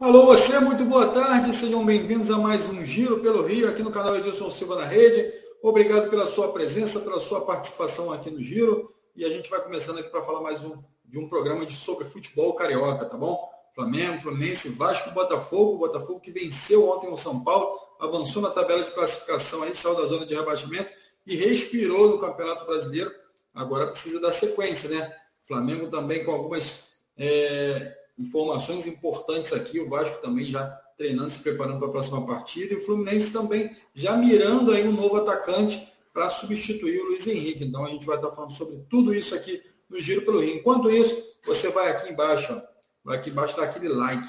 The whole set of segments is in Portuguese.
Alô, você, muito boa tarde, sejam bem-vindos a mais um Giro pelo Rio, aqui no canal Edilson Silva na Rede. Obrigado pela sua presença, pela sua participação aqui no Giro. E a gente vai começando aqui para falar mais um, de um programa de sobre futebol carioca, tá bom? Flamengo, Fluminense, Vasco, Botafogo. Botafogo que venceu ontem o São Paulo, avançou na tabela de classificação aí, saiu da zona de rebaixamento e respirou no Campeonato Brasileiro. Agora precisa dar sequência, né? Flamengo também com algumas é, informações importantes aqui. O Vasco também já treinando, se preparando para a próxima partida. E o Fluminense também já mirando aí um novo atacante para substituir o Luiz Henrique. Então a gente vai estar falando sobre tudo isso aqui no Giro pelo Rio. Enquanto isso, você vai aqui embaixo, ó, vai aqui embaixo dar aquele like,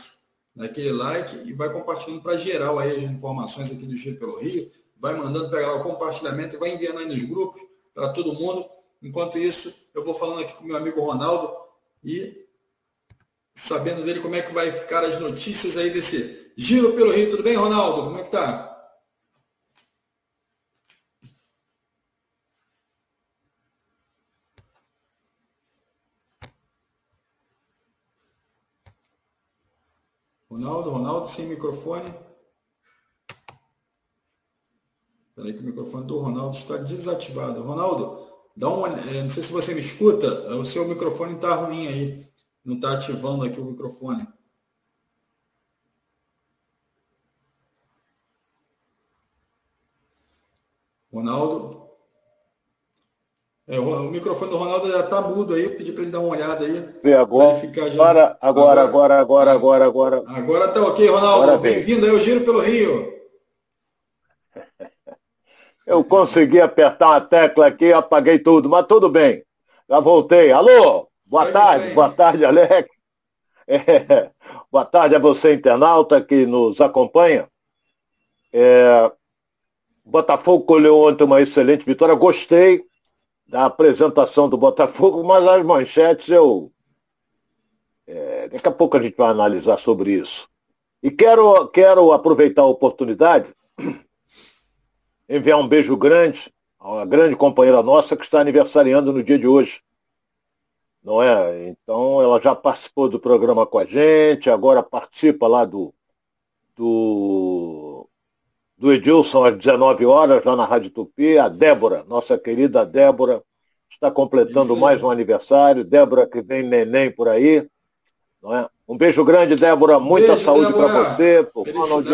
aquele like e vai compartilhando para geral aí as informações aqui do Giro pelo Rio. Vai mandando pegar o compartilhamento e vai enviando aí nos grupos para todo mundo. Enquanto isso, eu vou falando aqui com meu amigo Ronaldo e sabendo dele como é que vai ficar as notícias aí desse giro pelo Rio. Tudo bem, Ronaldo? Como é que tá? Ronaldo, Ronaldo, sem microfone. Espera que o microfone do Ronaldo está desativado. Ronaldo, dá uma, é, não sei se você me escuta, o seu microfone está ruim aí. Não está ativando aqui o microfone. Ronaldo. É, o microfone do Ronaldo já está mudo aí, pedi para ele dar uma olhada aí. Vê agora. Agora, agora, agora, agora, agora, agora. Agora está ok, Ronaldo. Bem-vindo aí, o Giro pelo Rio. Eu consegui apertar uma tecla aqui, apaguei tudo, mas tudo bem. Já voltei. Alô? Boa Sai tarde, boa tarde, Alex. É, boa tarde a você, internauta, que nos acompanha. É, Botafogo colheu ontem uma excelente vitória. Gostei da apresentação do Botafogo, mas as manchetes eu. É, daqui a pouco a gente vai analisar sobre isso. E quero, quero aproveitar a oportunidade, enviar um beijo grande a uma grande companheira nossa que está aniversariando no dia de hoje não é? Então ela já participou do programa com a gente, agora participa lá do, do, do Edilson às 19 horas, lá na Rádio Tupi. A Débora, nossa querida Débora, está completando mais um aniversário. Débora que vem neném por aí. Não é? Um beijo grande, Débora. Muita beijo, saúde para você, pro Ronald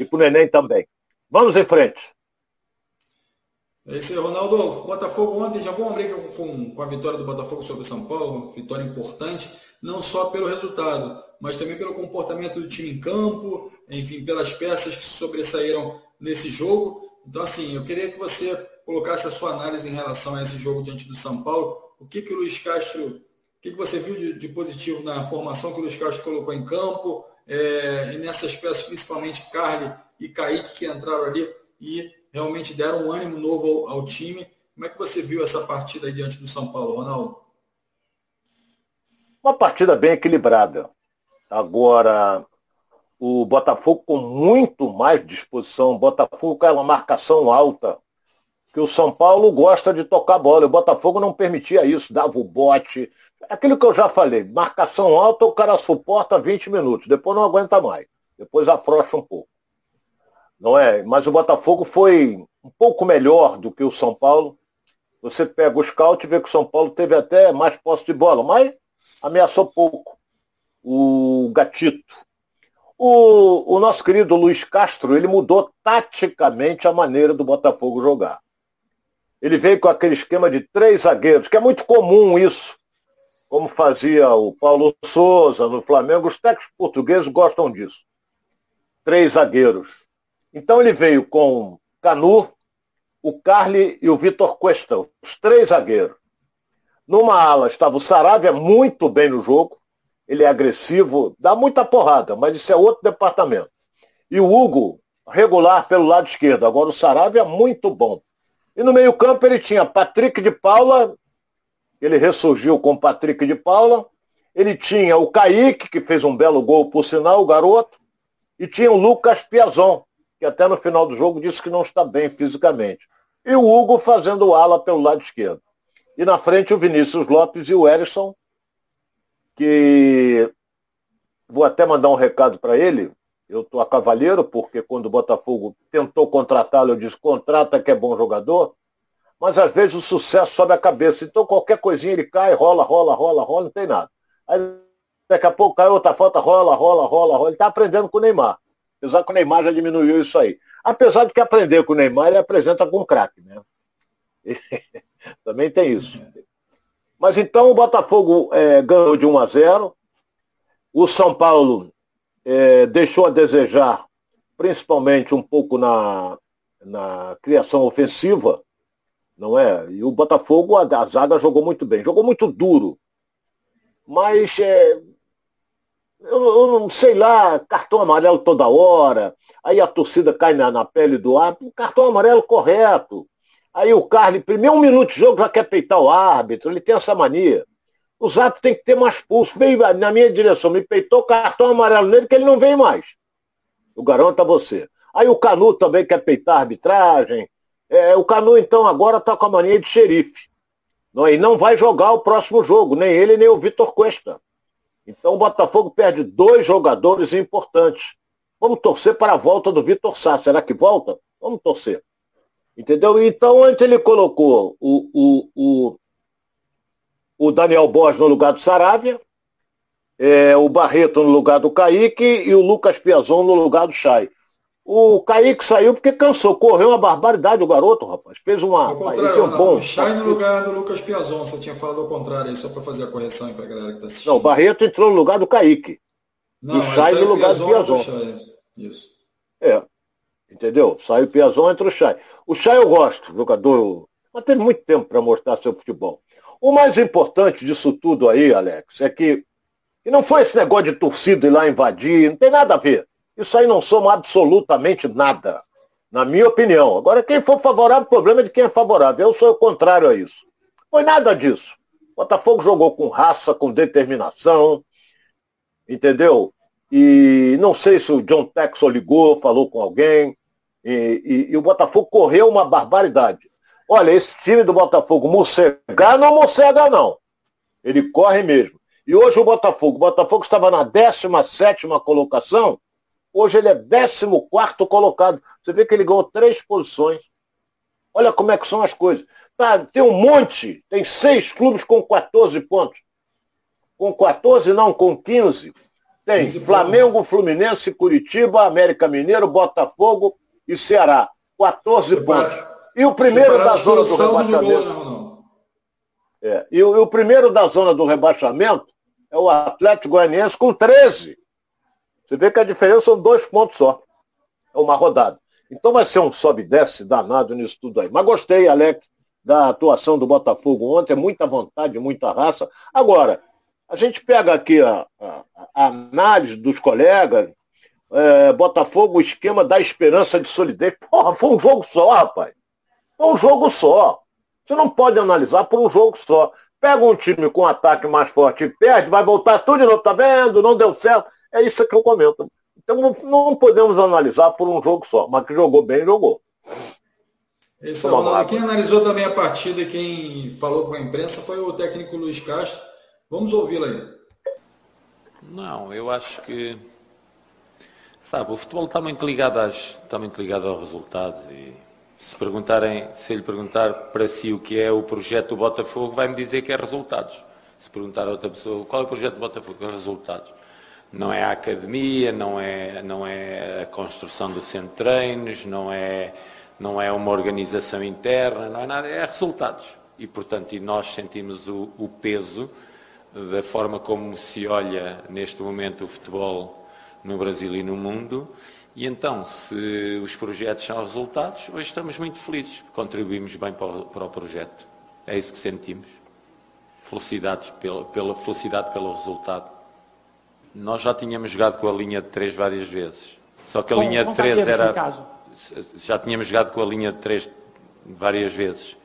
e pro neném também. Vamos em frente. É isso aí, Ronaldo. Botafogo ontem já abrir com, com a vitória do Botafogo sobre o São Paulo, vitória importante, não só pelo resultado, mas também pelo comportamento do time em campo, enfim, pelas peças que sobressaíram nesse jogo. Então, assim, eu queria que você colocasse a sua análise em relação a esse jogo diante do São Paulo. O que, que o Luiz Castro, o que, que você viu de, de positivo na formação que o Luiz Castro colocou em campo, é, e nessas peças, principalmente Carly e Kaique, que entraram ali e realmente deram um ânimo novo ao, ao time. Como é que você viu essa partida diante do São Paulo, Ronaldo? Uma partida bem equilibrada. Agora, o Botafogo com muito mais disposição. O Botafogo com uma marcação alta. Que o São Paulo gosta de tocar bola. O Botafogo não permitia isso, dava o bote. Aquilo que eu já falei, marcação alta, o cara suporta 20 minutos, depois não aguenta mais. Depois afrouxa um pouco não é? Mas o Botafogo foi um pouco melhor do que o São Paulo. Você pega o scout e vê que o São Paulo teve até mais posse de bola, mas ameaçou pouco o Gatito. O, o nosso querido Luiz Castro, ele mudou taticamente a maneira do Botafogo jogar. Ele veio com aquele esquema de três zagueiros, que é muito comum isso, como fazia o Paulo Souza no Flamengo. Os técnicos portugueses gostam disso. Três zagueiros. Então ele veio com Canu, o Carli e o Vitor Cuesta, os três zagueiros. Numa ala estava o Saravia muito bem no jogo, ele é agressivo, dá muita porrada, mas isso é outro departamento. E o Hugo, regular pelo lado esquerdo. Agora o Saravia muito bom. E no meio-campo ele tinha Patrick de Paula, ele ressurgiu com Patrick de Paula. Ele tinha o Kaique, que fez um belo gol, por sinal, o garoto. E tinha o Lucas Piazon, que até no final do jogo disse que não está bem fisicamente. E o Hugo fazendo ala pelo lado esquerdo. E na frente o Vinícius Lopes e o Erisson, que vou até mandar um recado para ele. Eu estou a cavaleiro, porque quando o Botafogo tentou contratá-lo, eu disse, contrata que é bom jogador. Mas às vezes o sucesso sobe a cabeça. Então qualquer coisinha ele cai, rola, rola, rola, rola, não tem nada. Aí daqui a pouco cai outra falta, rola, rola, rola, rola. Ele está aprendendo com o Neymar. Apesar que o Neymar já diminuiu isso aí. Apesar de que aprender com o Neymar, ele apresenta com craque, né? Também tem isso. Mas então o Botafogo é, ganhou de 1 a 0. O São Paulo é, deixou a desejar, principalmente um pouco na, na criação ofensiva, não é? E o Botafogo, a, a zaga jogou muito bem, jogou muito duro. Mas é, eu, eu, não sei lá, cartão amarelo toda hora, aí a torcida cai na, na pele do árbitro, cartão amarelo correto. Aí o Carly, primeiro um minuto de jogo, já quer peitar o árbitro, ele tem essa mania. Os árbitros tem que ter mais pulso. Veio na minha direção, me peitou cartão amarelo nele, que ele não vem mais. O garanto a você. Aí o Canu também quer peitar a arbitragem. É, o Canu, então, agora está com a mania de xerife. Não, e não vai jogar o próximo jogo, nem ele, nem o Vitor Cuesta. Então o Botafogo perde dois jogadores importantes. Vamos torcer para a volta do Vitor Sá. Será que volta? Vamos torcer. Entendeu? Então, antes ele colocou o, o, o, o Daniel Borges no lugar do Saravia, é, o Barreto no lugar do Kaique e o Lucas Piazon no lugar do Chay. O Kaique saiu porque cansou, correu uma barbaridade o garoto, rapaz. Fez uma. Ao contrário, um bom. o Chay no lugar do Lucas Piazon, você tinha falado ao contrário aí, só para fazer a correção para a galera que está assistindo. Não, o Barreto entrou no lugar do Kaique. Não, e Chay no lugar do Piazon. Isso. É. Entendeu? Sai o Piazon, entra o Chay. O Chay eu gosto, jogador. Mas teve muito tempo para mostrar seu futebol. O mais importante disso tudo aí, Alex, é que, que não foi esse negócio de torcida ir lá invadir, não tem nada a ver. Isso aí não soma absolutamente nada, na minha opinião. Agora, quem for favorável, o problema é de quem é favorável. Eu sou o contrário a isso. Foi nada disso. O Botafogo jogou com raça, com determinação, entendeu? E não sei se o John Texel ligou, falou com alguém. E, e, e, o Botafogo correu uma barbaridade. Olha, esse time do Botafogo, morcegar não morcega não. Ele corre mesmo. E hoje o Botafogo, o Botafogo estava na 17 colocação, hoje ele é 14 colocado. Você vê que ele ganhou três posições. Olha como é que são as coisas. Tá, tem um monte, tem seis clubes com 14 pontos. Com 14 não, com 15. Tem Flamengo, Fluminense, Curitiba, América Mineiro, Botafogo, e Ceará. 14 Separa, pontos. E o primeiro da zona do rebaixamento. Não. É, e, o, e o primeiro da zona do rebaixamento é o Atlético Goianiense com 13. Você vê que a diferença são dois pontos só. É uma rodada. Então vai ser um sobe e desce danado nisso tudo aí. Mas gostei, Alex, da atuação do Botafogo ontem. Muita vontade, muita raça. Agora, a gente pega aqui a, a, a análise dos colegas, é, Botafogo, o esquema da esperança de solidez. Porra, foi um jogo só, rapaz. Foi um jogo só. Você não pode analisar por um jogo só. Pega um time com um ataque mais forte e perde, vai voltar tudo de novo, tá vendo? Não deu certo. É isso que eu comento. Então não podemos analisar por um jogo só, mas que jogou bem, jogou. Esse é quem analisou também a partida, quem falou com a imprensa foi o técnico Luiz Castro. Vamos ouvi-lo aí. Não, eu acho que Sabe, o futebol está muito ligado, às, está muito ligado aos resultados e se perguntarem, se lhe perguntar para si o que é o projeto do Botafogo, vai-me dizer que é resultados. Se perguntar a outra pessoa qual é o projeto do Botafogo, é resultados. Não é a academia, não é, não é a construção do centro de treinos, não é, não é uma organização interna, não é nada, é resultados. E, portanto, e nós sentimos o, o peso da forma como se olha neste momento o futebol no Brasil e no mundo. E então, se os projetos são resultados, hoje estamos muito felizes, contribuímos bem para o, para o projeto. É isso que sentimos. Felicidades pela, pela felicidade pelo resultado. Nós já tínhamos jogado com a linha de 3 várias vezes. Só que a com, linha de 3 era. Já tínhamos jogado com a linha de 3 várias vezes.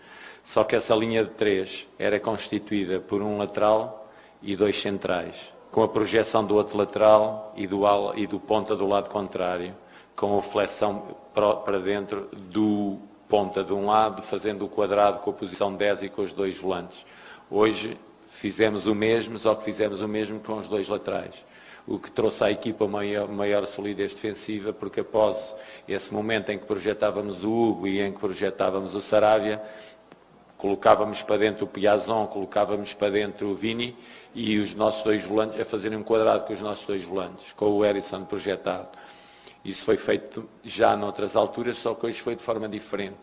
Só que essa linha de 3 era constituída por um lateral e dois centrais com a projeção do outro lateral e do, e do ponta do lado contrário, com a flexão para dentro do ponta de um lado, fazendo o quadrado com a posição 10 e com os dois volantes. Hoje fizemos o mesmo, só que fizemos o mesmo com os dois laterais. O que trouxe à equipa maior, maior solidez defensiva, porque após esse momento em que projetávamos o Hugo e em que projetávamos o Saravia, colocávamos para dentro o Piazon, colocávamos para dentro o Vini e os nossos dois volantes, a fazerem um quadrado com os nossos dois volantes, com o Erisson projetado. Isso foi feito já noutras alturas, só que hoje foi de forma diferente,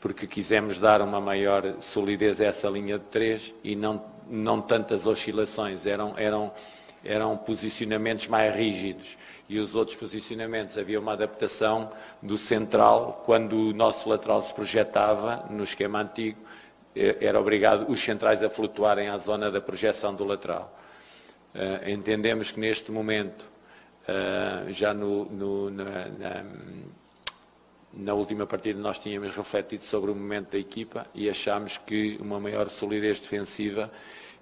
porque quisemos dar uma maior solidez a essa linha de três e não, não tantas oscilações, eram, eram eram posicionamentos mais rígidos e os outros posicionamentos havia uma adaptação do central, quando o nosso lateral se projetava no esquema antigo, eh, era obrigado os centrais a flutuarem à zona da projeção do lateral. Uh, entendemos que neste momento, uh, já no, no, na, na, na, última partida nós tínhamos refletido sobre o momento da equipa e achámos que uma maior solidez defensiva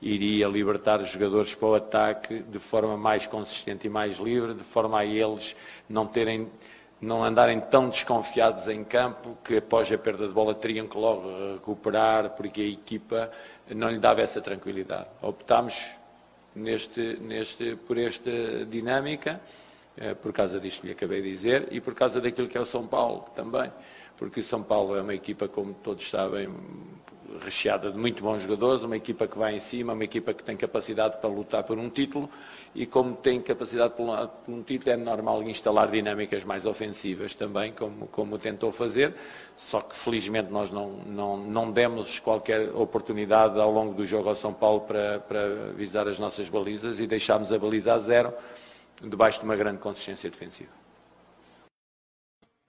iria libertar os jogadores para o ataque de forma mais consistente e mais livre, de forma a eles não terem não andarem tão desconfiados em campo que após a perda de bola teriam que logo recuperar porque a equipa não lhe dava essa tranquilidade. Optámos neste, neste, por esta dinâmica, eh, por causa disto que lhe acabei de dizer, e por causa daquilo que é o São Paulo também, porque o São Paulo é uma equipa, como todos sabem, recheada de muito bons jogadores, uma equipa que vai em cima, uma equipa que tem capacidade para lutar por um título e como tem capacidade por um título é normal instalar dinâmicas mais ofensivas também, como, como tentou fazer, só que felizmente nós não, não, não demos qualquer oportunidade ao longo do jogo ao São Paulo para, para visar as nossas balizas e deixámos a baliza a zero debaixo de uma grande consistência defensiva.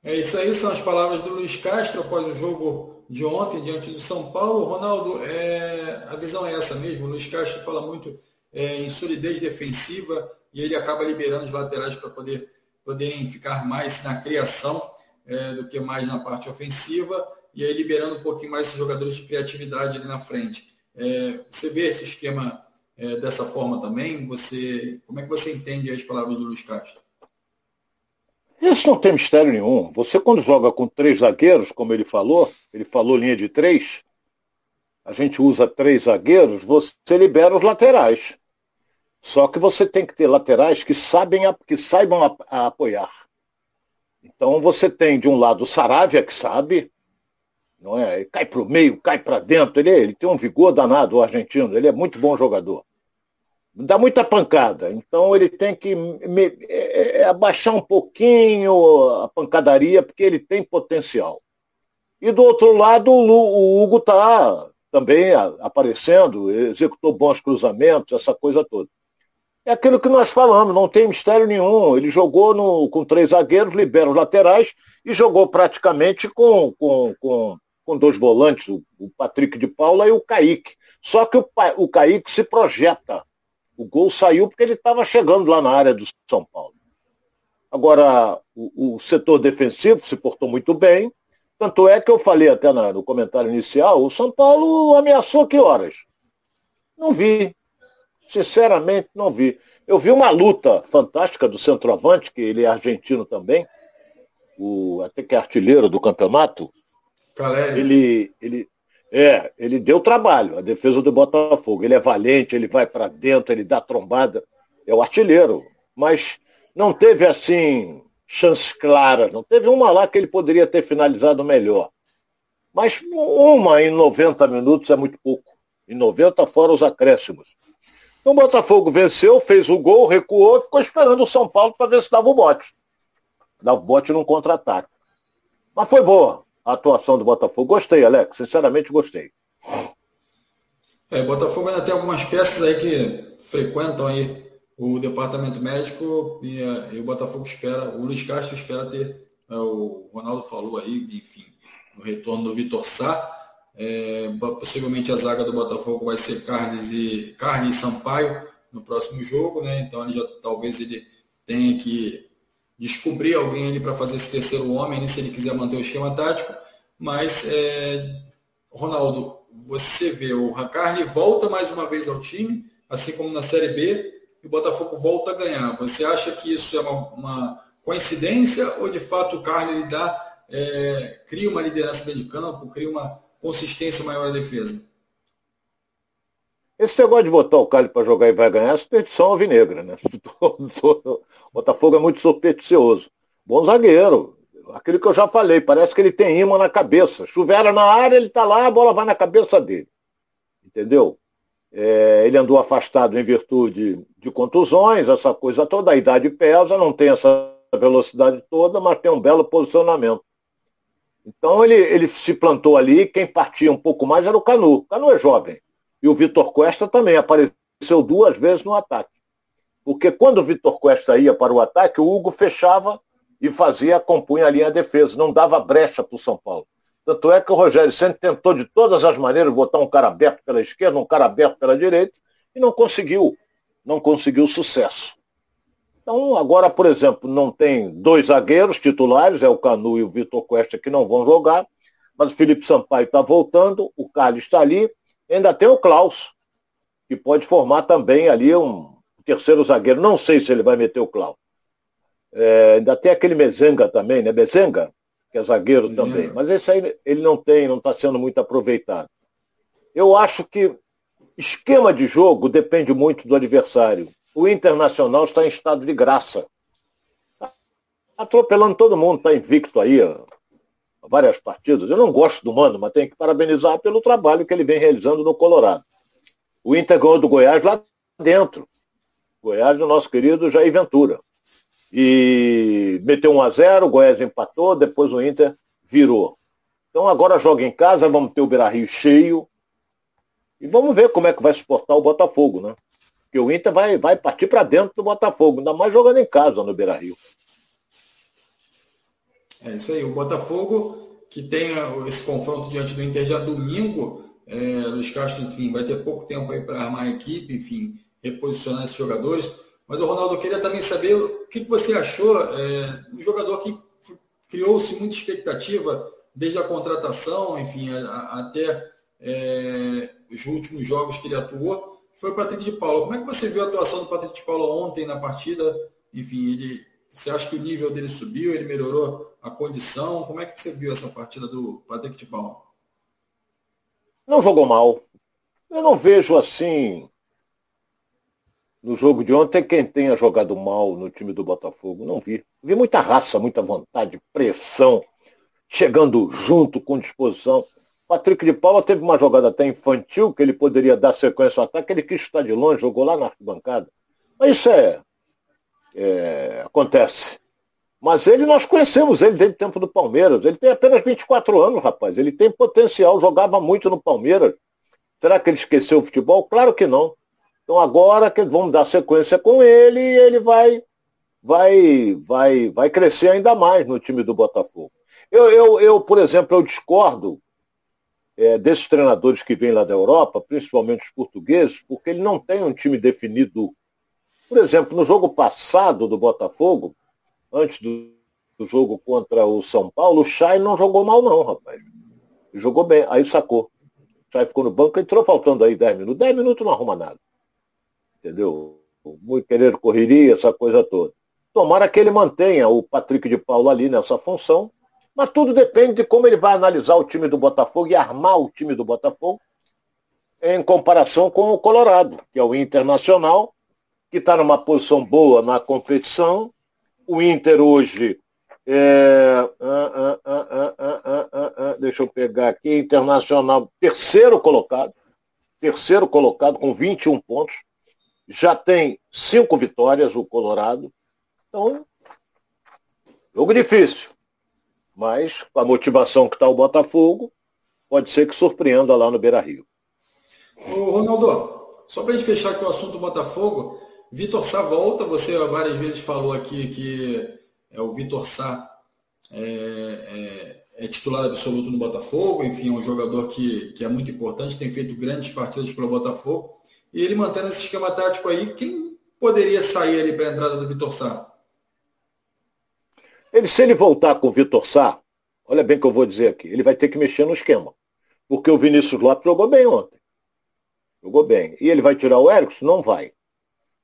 É isso aí, são as palavras do Luiz Castro após o jogo de ontem diante do São Paulo. Ronaldo, é, a visão é essa mesmo. O Luiz Castro fala muito é, em solidez defensiva e ele acaba liberando os laterais para poder, poderem ficar mais na criação é, do que mais na parte ofensiva e aí liberando um pouquinho mais esses jogadores de criatividade ali na frente. É, você vê esse esquema é, dessa forma também? Você, como é que você entende as palavras do Luiz Castro? Isso não tem mistério nenhum. Você quando joga com três zagueiros, como ele falou, ele falou linha de três, a gente usa três zagueiros, você libera os laterais. Só que você tem que ter laterais que, sabem, que saibam a, a apoiar. Então você tem de um lado o Saravia, que sabe, não é? Ele cai para o meio, cai para dentro, ele, ele tem um vigor danado, o argentino, ele é muito bom jogador dá muita pancada. Então ele tem que me, é, é, abaixar um pouquinho a pancadaria, porque ele tem potencial. E do outro lado, o, o Hugo está também aparecendo, executou bons cruzamentos, essa coisa toda. É aquilo que nós falamos, não tem mistério nenhum. Ele jogou no, com três zagueiros, libera os laterais e jogou praticamente com, com, com, com dois volantes, o, o Patrick de Paula e o Kaique. Só que o, o Kaique se projeta o gol saiu porque ele estava chegando lá na área do São Paulo. Agora, o, o, setor defensivo se portou muito bem. Tanto é que eu falei até na, no comentário inicial, o São Paulo ameaçou que horas? Não vi. Sinceramente, não vi. Eu vi uma luta fantástica do centroavante, que ele é argentino também, o, até que é artilheiro do campeonato. Caleri. Ele, ele, é, ele deu trabalho, a defesa do Botafogo. Ele é valente, ele vai para dentro, ele dá trombada. É o artilheiro. Mas não teve, assim, chances claras. Não teve uma lá que ele poderia ter finalizado melhor. Mas uma em 90 minutos é muito pouco. Em 90 fora os acréscimos. Então o Botafogo venceu, fez o gol, recuou, ficou esperando o São Paulo para ver se dava o bote. Dava o bote num contra-ataque. Mas foi boa a atuação do Botafogo. Gostei, Alex, sinceramente gostei. É, o Botafogo ainda tem algumas peças aí que frequentam aí o departamento médico e, eh, e o Botafogo espera, o Luiz Castro espera ter, é, o Ronaldo falou aí, enfim, no retorno do Vitor Sá. É, possivelmente a zaga do Botafogo vai ser Carlos e, Carlos e Sampaio no próximo jogo, né? Então ele já talvez ele tenha que descobrir alguém ali para fazer esse terceiro homem, né, se ele quiser manter o esquema tático. Mas, é, Ronaldo, você vê o Racarne volta mais uma vez ao time, assim como na Série B, e o Botafogo volta a ganhar. Você acha que isso é uma, uma coincidência ou de fato o Carne dá, é, cria uma liderança dentro de campo, cria uma consistência maior na defesa? Esse negócio de botar o Cali para jogar e vai ganhar é superstição alvinegra, né? O Botafogo é muito supersticioso. Bom zagueiro. Aquilo que eu já falei, parece que ele tem imã na cabeça. Chuvera na área, ele está lá, a bola vai na cabeça dele. Entendeu? É, ele andou afastado em virtude de contusões, essa coisa toda, a idade pesa, não tem essa velocidade toda, mas tem um belo posicionamento. Então ele, ele se plantou ali, quem partia um pouco mais era o Canu. O Canu é jovem. E o Vitor Costa também apareceu duas vezes no ataque. Porque quando o Vitor Costa ia para o ataque, o Hugo fechava e fazia, compunha a defesa, não dava brecha para o São Paulo. Tanto é que o Rogério sempre tentou de todas as maneiras botar um cara aberto pela esquerda, um cara aberto pela direita, e não conseguiu. Não conseguiu sucesso. Então, agora, por exemplo, não tem dois zagueiros titulares, é o Canu e o Vitor Costa que não vão jogar, mas o Felipe Sampaio está voltando, o Carlos está ali, ainda tem o Klaus, que pode formar também ali um terceiro zagueiro. Não sei se ele vai meter o Klaus. É, ainda tem aquele Mezenga também, né? Mezenga, que é zagueiro Mezenga. também. Mas esse aí ele não tem, não está sendo muito aproveitado. Eu acho que esquema de jogo depende muito do adversário. O Internacional está em estado de graça. Tá atropelando todo mundo, está invicto aí, várias partidas. Eu não gosto do Mano, mas tenho que parabenizar pelo trabalho que ele vem realizando no Colorado. O Inter ganhou do Goiás lá dentro. Goiás, o nosso querido Jair Ventura. E meteu 1 a 0 o Goiás empatou, depois o Inter virou. Então agora joga em casa, vamos ter o Beira Rio cheio. E vamos ver como é que vai suportar o Botafogo, né? Porque o Inter vai, vai partir para dentro do Botafogo, ainda mais jogando em casa no Beira Rio. É isso aí. O Botafogo, que tem esse confronto diante do Inter já domingo, é, Luiz Castro, enfim, vai ter pouco tempo aí para armar a equipe, enfim, reposicionar esses jogadores. Mas o Ronaldo, eu queria também saber o que, que você achou, é, um jogador que criou-se muita expectativa desde a contratação, enfim, a, a, até é, os últimos jogos que ele atuou, foi o Patrick de Paula. Como é que você viu a atuação do Patrick de Paula ontem na partida? Enfim, ele, você acha que o nível dele subiu, ele melhorou a condição? Como é que você viu essa partida do Patrick de Paula? Não jogou mal. Eu não vejo assim no jogo de ontem quem tenha jogado mal no time do Botafogo. Não vi. Vi muita raça, muita vontade, pressão, chegando junto com disposição. Patrick de Paula teve uma jogada até infantil, que ele poderia dar sequência ao ataque, ele quis estar de longe, jogou lá na arquibancada. Mas isso é, é acontece. Mas ele, nós conhecemos ele desde o tempo do Palmeiras. Ele tem apenas 24 anos, rapaz. Ele tem potencial, jogava muito no Palmeiras. Será que ele esqueceu o futebol? Claro que não. Então agora que vamos dar sequência com ele e ele vai, vai, vai, vai crescer ainda mais no time do Botafogo. Eu, eu, eu por exemplo, eu discordo é, desses treinadores que vêm lá da Europa, principalmente os portugueses, porque ele não tem um time definido. Por exemplo, no jogo passado do Botafogo, antes do, do jogo contra o São Paulo, o Chay não jogou mal não, rapaz. Jogou bem, aí sacou. O Chay ficou no banco, entrou faltando aí 10 minutos. 10 minutos não arruma nada. Entendeu? Muito querer correria, essa coisa toda. Tomara que ele mantenha o Patrick de Paulo ali nessa função, mas tudo depende de como ele vai analisar o time do Botafogo e armar o time do Botafogo em comparação com o Colorado, que é o Internacional, que está numa posição boa na competição, o Inter hoje é, ah, ah, ah, deixa eu pegar aqui, Internacional, terceiro colocado, terceiro colocado com 21 pontos, já tem cinco vitórias o Colorado. Então, jogo difícil. Mas com a motivação que está o Botafogo, pode ser que surpreenda lá no Beira Rio. Ô, Ronaldo, só para a gente fechar aqui o assunto do Botafogo, Vitor Sá volta, você várias vezes falou aqui que é, o Vitor Sá é, é, é, titular absoluto no Botafogo, enfim, é um jogador que, que é muito importante, tem feito grandes partidas pelo Botafogo, e ele mantendo esse esquema tático aí, quem poderia sair ali para a entrada do Vitor Sá? Ele, se ele voltar com o Vitor Sá, olha bem o que eu vou dizer aqui, ele vai ter que mexer no esquema. Porque o Vinícius Lopes jogou bem ontem. Jogou bem. E ele vai tirar o Erickson? Não vai.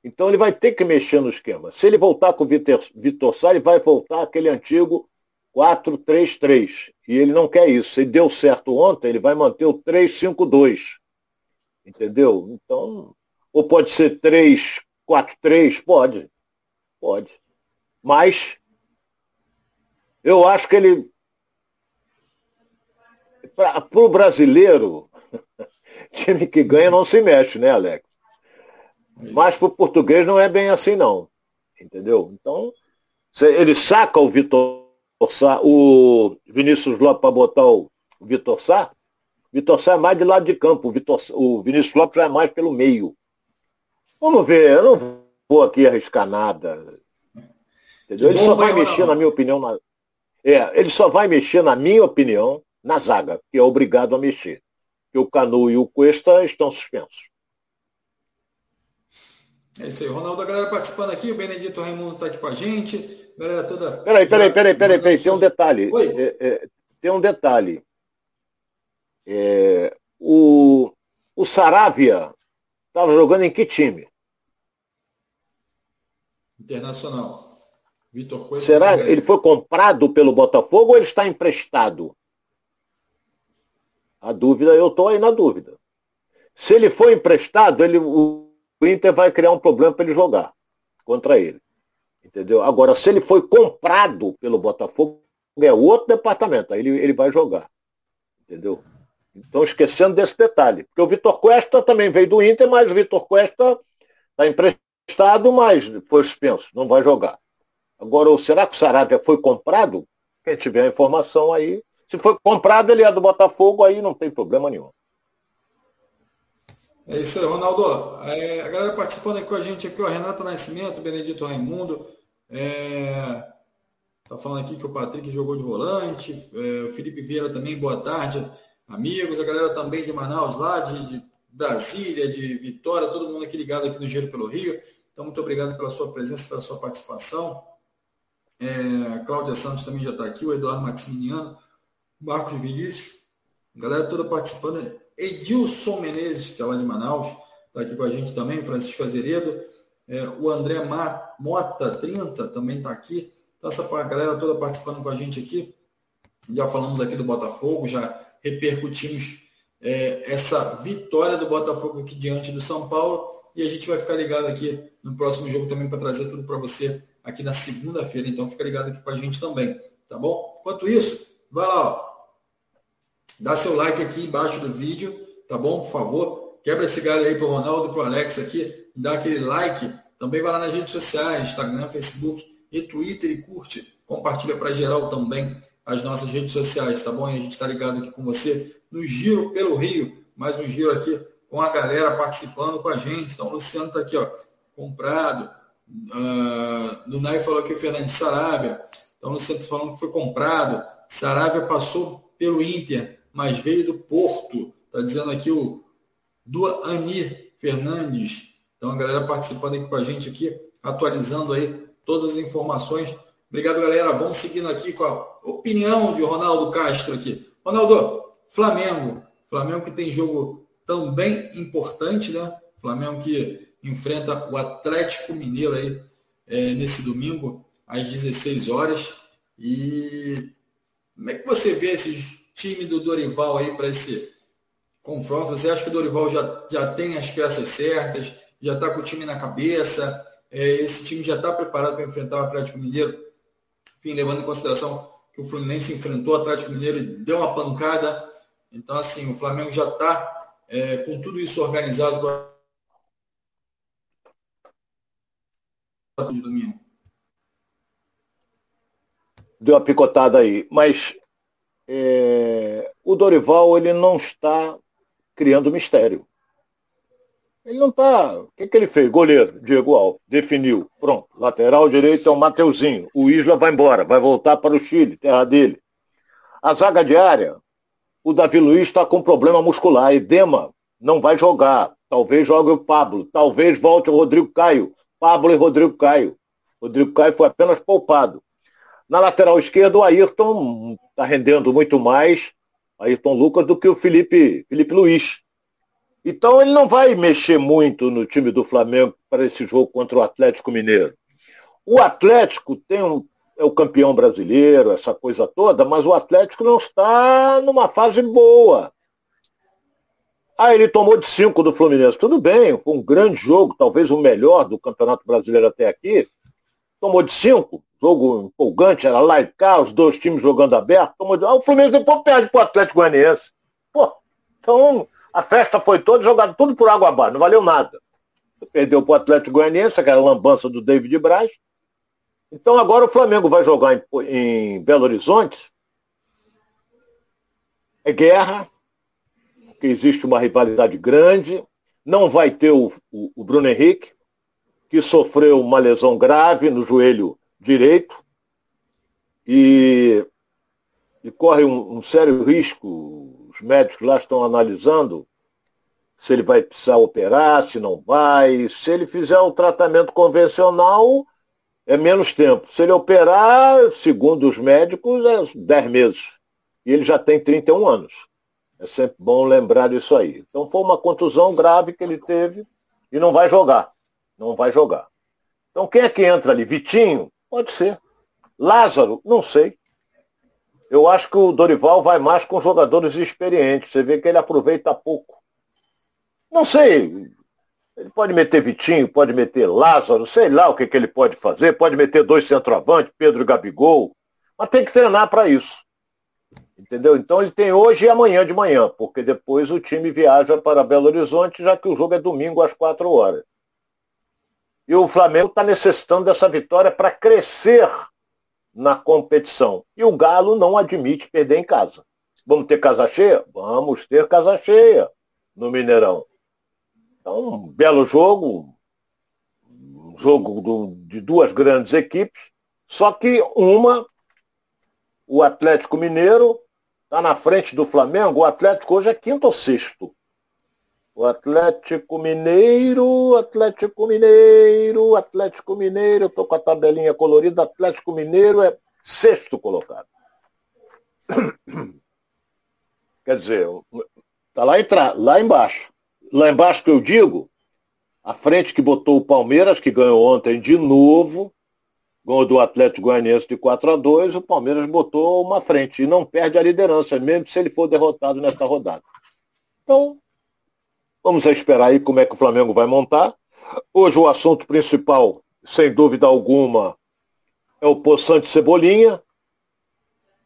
Então ele vai ter que mexer no esquema. Se ele voltar com o Vitor, Vitor Sá, ele vai voltar aquele antigo 4-3-3. E ele não quer isso. Se deu certo ontem, ele vai manter o 3-5-2. Entendeu? Então, ou pode ser 3-4-3, pode. Pode. Mas eu acho que ele. Para o brasileiro, time que ganha não se mexe, né, Alex? Mas para o português não é bem assim, não. Entendeu? Então, ele saca o Vitor Sá, o Vinícius Lopes para botar o Vitor Sá. Vitor Sá é mais de lado de campo. O, Vitor, o Vinícius Lopes já é mais pelo meio. Vamos ver, eu não vou aqui arriscar nada. Entendeu? Ele só vai mexer, na minha opinião, na... É, ele só vai mexer, na minha opinião, na zaga, que é obrigado a mexer. Que o Canu e o Cuesta estão suspensos. É isso aí. Ronaldo, a galera participando aqui, o Benedito Raimundo está aqui com a gente. Galera toda. Peraí, peraí, peraí, peraí, peraí. Tem um detalhe. É, é, tem um detalhe. É, o, o Saravia estava jogando em que time? Internacional. Vitor Coelho. Será que ele foi comprado pelo Botafogo ou ele está emprestado? A dúvida, eu estou aí na dúvida. Se ele for emprestado, ele, o Inter vai criar um problema para ele jogar contra ele. Entendeu? Agora, se ele foi comprado pelo Botafogo, é outro departamento, aí ele, ele vai jogar. Entendeu? Então, esquecendo desse detalhe. Porque o Vitor Cuesta também veio do Inter, mas o Vitor Cuesta está emprestado, mas foi suspenso, não vai jogar. Agora, será que o Saravia foi comprado? Quem tiver a informação aí. Se foi comprado, ele é do Botafogo, aí não tem problema nenhum. É isso aí, Ronaldo. É, a galera participando aqui com a gente aqui, o Renata Nascimento, Benedito Raimundo. É, tá falando aqui que o Patrick jogou de volante. É, o Felipe Vieira também, boa tarde, amigos. A galera também de Manaus lá, de, de Brasília, de Vitória, todo mundo aqui ligado aqui no Giro pelo Rio. Então, muito obrigado pela sua presença, pela sua participação. É, a Cláudia Santos também já está aqui, o Eduardo Maximiliano, Marcos Vinícius, a galera toda participando. Edilson Menezes, que é lá de Manaus, está aqui com a gente também, Francisco Azeredo. É, o André Mota, 30, também está aqui. Então, essa galera toda participando com a gente aqui. Já falamos aqui do Botafogo, já repercutimos é, essa vitória do Botafogo aqui diante do São Paulo. E a gente vai ficar ligado aqui no próximo jogo também para trazer tudo para você aqui na segunda-feira. Então fica ligado aqui com a gente também, tá bom? Enquanto isso, vai lá, ó. Dá seu like aqui embaixo do vídeo, tá bom? Por favor, quebra esse galho aí pro Ronaldo, pro Alex aqui, dá aquele like. Também vai lá nas redes sociais, Instagram, Facebook e Twitter e curte, compartilha para geral também as nossas redes sociais, tá bom? E a gente está ligado aqui com você no Giro pelo Rio, mais um giro aqui com a galera participando com a gente. Então o Luciano está aqui, ó, comprado, Uh, Lunai falou que o Fernandes Sarabia. Então, o Santos falando que foi comprado. Sarabia passou pelo Inter, mas veio do Porto. Está dizendo aqui o Duani Fernandes. Então, a galera participando aqui com a gente aqui, atualizando aí todas as informações. Obrigado, galera. Vamos seguindo aqui com a opinião de Ronaldo Castro aqui. Ronaldo, Flamengo. Flamengo que tem jogo também importante, né? Flamengo que enfrenta o Atlético Mineiro aí é, nesse domingo, às 16 horas. E como é que você vê esse time do Dorival aí para esse confronto? Você acha que o Dorival já, já tem as peças certas, já está com o time na cabeça? É, esse time já está preparado para enfrentar o Atlético Mineiro? Enfim, levando em consideração que o Fluminense enfrentou o Atlético Mineiro e deu uma pancada. Então, assim, o Flamengo já está é, com tudo isso organizado de domingo. Deu uma picotada aí, mas é, o Dorival ele não está criando mistério. Ele não está. O que, que ele fez? Goleiro, Diego Alves, definiu. Pronto. Lateral direito é o Mateuzinho. O Isla vai embora, vai voltar para o Chile, terra dele. A zaga diária, o Davi Luiz está com problema muscular. Edema não vai jogar. Talvez jogue o Pablo. Talvez volte o Rodrigo Caio. Pablo e Rodrigo Caio. Rodrigo Caio foi apenas poupado. Na lateral esquerda, o Ayrton está rendendo muito mais, Ayrton Lucas, do que o Felipe, Felipe Luiz. Então ele não vai mexer muito no time do Flamengo para esse jogo contra o Atlético Mineiro. O Atlético tem um, é o campeão brasileiro, essa coisa toda, mas o Atlético não está numa fase boa. Ah, ele tomou de 5 do Fluminense. Tudo bem, foi um grande jogo, talvez o melhor do Campeonato Brasileiro até aqui. Tomou de 5, jogo empolgante, era lá e cá, os dois times jogando aberto. De... ah, o Fluminense depois perde para o Atlético Goianiense. Pô, então a festa foi toda jogada tudo por água abaixo, não valeu nada. Perdeu para o Atlético Goianiense, aquela lambança do David Braz. Então agora o Flamengo vai jogar em, em Belo Horizonte. É guerra, porque existe uma rivalidade grande. Não vai ter o, o, o Bruno Henrique, que sofreu uma lesão grave no joelho direito e, e corre um, um sério risco. Os médicos lá estão analisando se ele vai precisar operar, se não vai. Se ele fizer o tratamento convencional, é menos tempo. Se ele operar, segundo os médicos, é 10 meses. E ele já tem 31 anos. É sempre bom lembrar disso aí. Então foi uma contusão grave que ele teve e não vai jogar. Não vai jogar. Então quem é que entra ali? Vitinho? Pode ser. Lázaro? Não sei. Eu acho que o Dorival vai mais com jogadores experientes. Você vê que ele aproveita pouco. Não sei. Ele pode meter Vitinho, pode meter Lázaro, sei lá o que, que ele pode fazer. Pode meter dois centroavantes, Pedro e Gabigol. Mas tem que treinar para isso. Entendeu? Então ele tem hoje e amanhã de manhã, porque depois o time viaja para Belo Horizonte, já que o jogo é domingo às quatro horas. E o Flamengo está necessitando dessa vitória para crescer na competição. E o Galo não admite perder em casa. Vamos ter casa cheia? Vamos ter casa cheia no Mineirão. Então, um belo jogo, um jogo do, de duas grandes equipes, só que uma, o Atlético Mineiro, está na frente do Flamengo. O Atlético hoje é quinto ou sexto. O Atlético Mineiro, Atlético Mineiro, Atlético Mineiro, estou com a tabelinha colorida, Atlético Mineiro é sexto colocado. Quer dizer, está lá, lá embaixo. Lá embaixo que eu digo, a frente que botou o Palmeiras, que ganhou ontem de novo, do Atlético Goianiense de 4 a 2 o Palmeiras botou uma frente e não perde a liderança, mesmo se ele for derrotado nesta rodada. Então, vamos esperar aí como é que o Flamengo vai montar. Hoje o assunto principal, sem dúvida alguma, é o Poçante Cebolinha,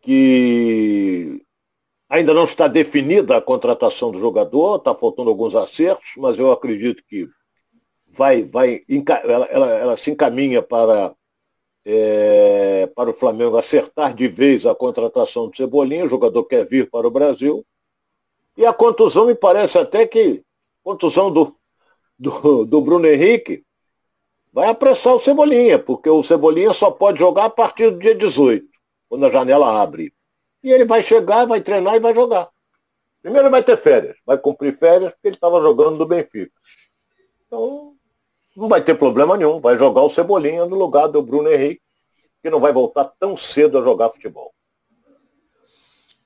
que ainda não está definida a contratação do jogador, está faltando alguns acertos, mas eu acredito que vai, vai, ela, ela, ela se encaminha para é, para o Flamengo acertar de vez a contratação do Cebolinha, o jogador quer vir para o Brasil. E a contusão me parece até que, contusão do, do, do Bruno Henrique, vai apressar o Cebolinha, porque o Cebolinha só pode jogar a partir do dia 18, quando a janela abre. E ele vai chegar, vai treinar e vai jogar. Primeiro vai ter férias, vai cumprir férias, porque ele estava jogando no Benfica. Então, não vai ter problema nenhum. Vai jogar o Cebolinha no lugar do Bruno Henrique, que não vai voltar tão cedo a jogar futebol.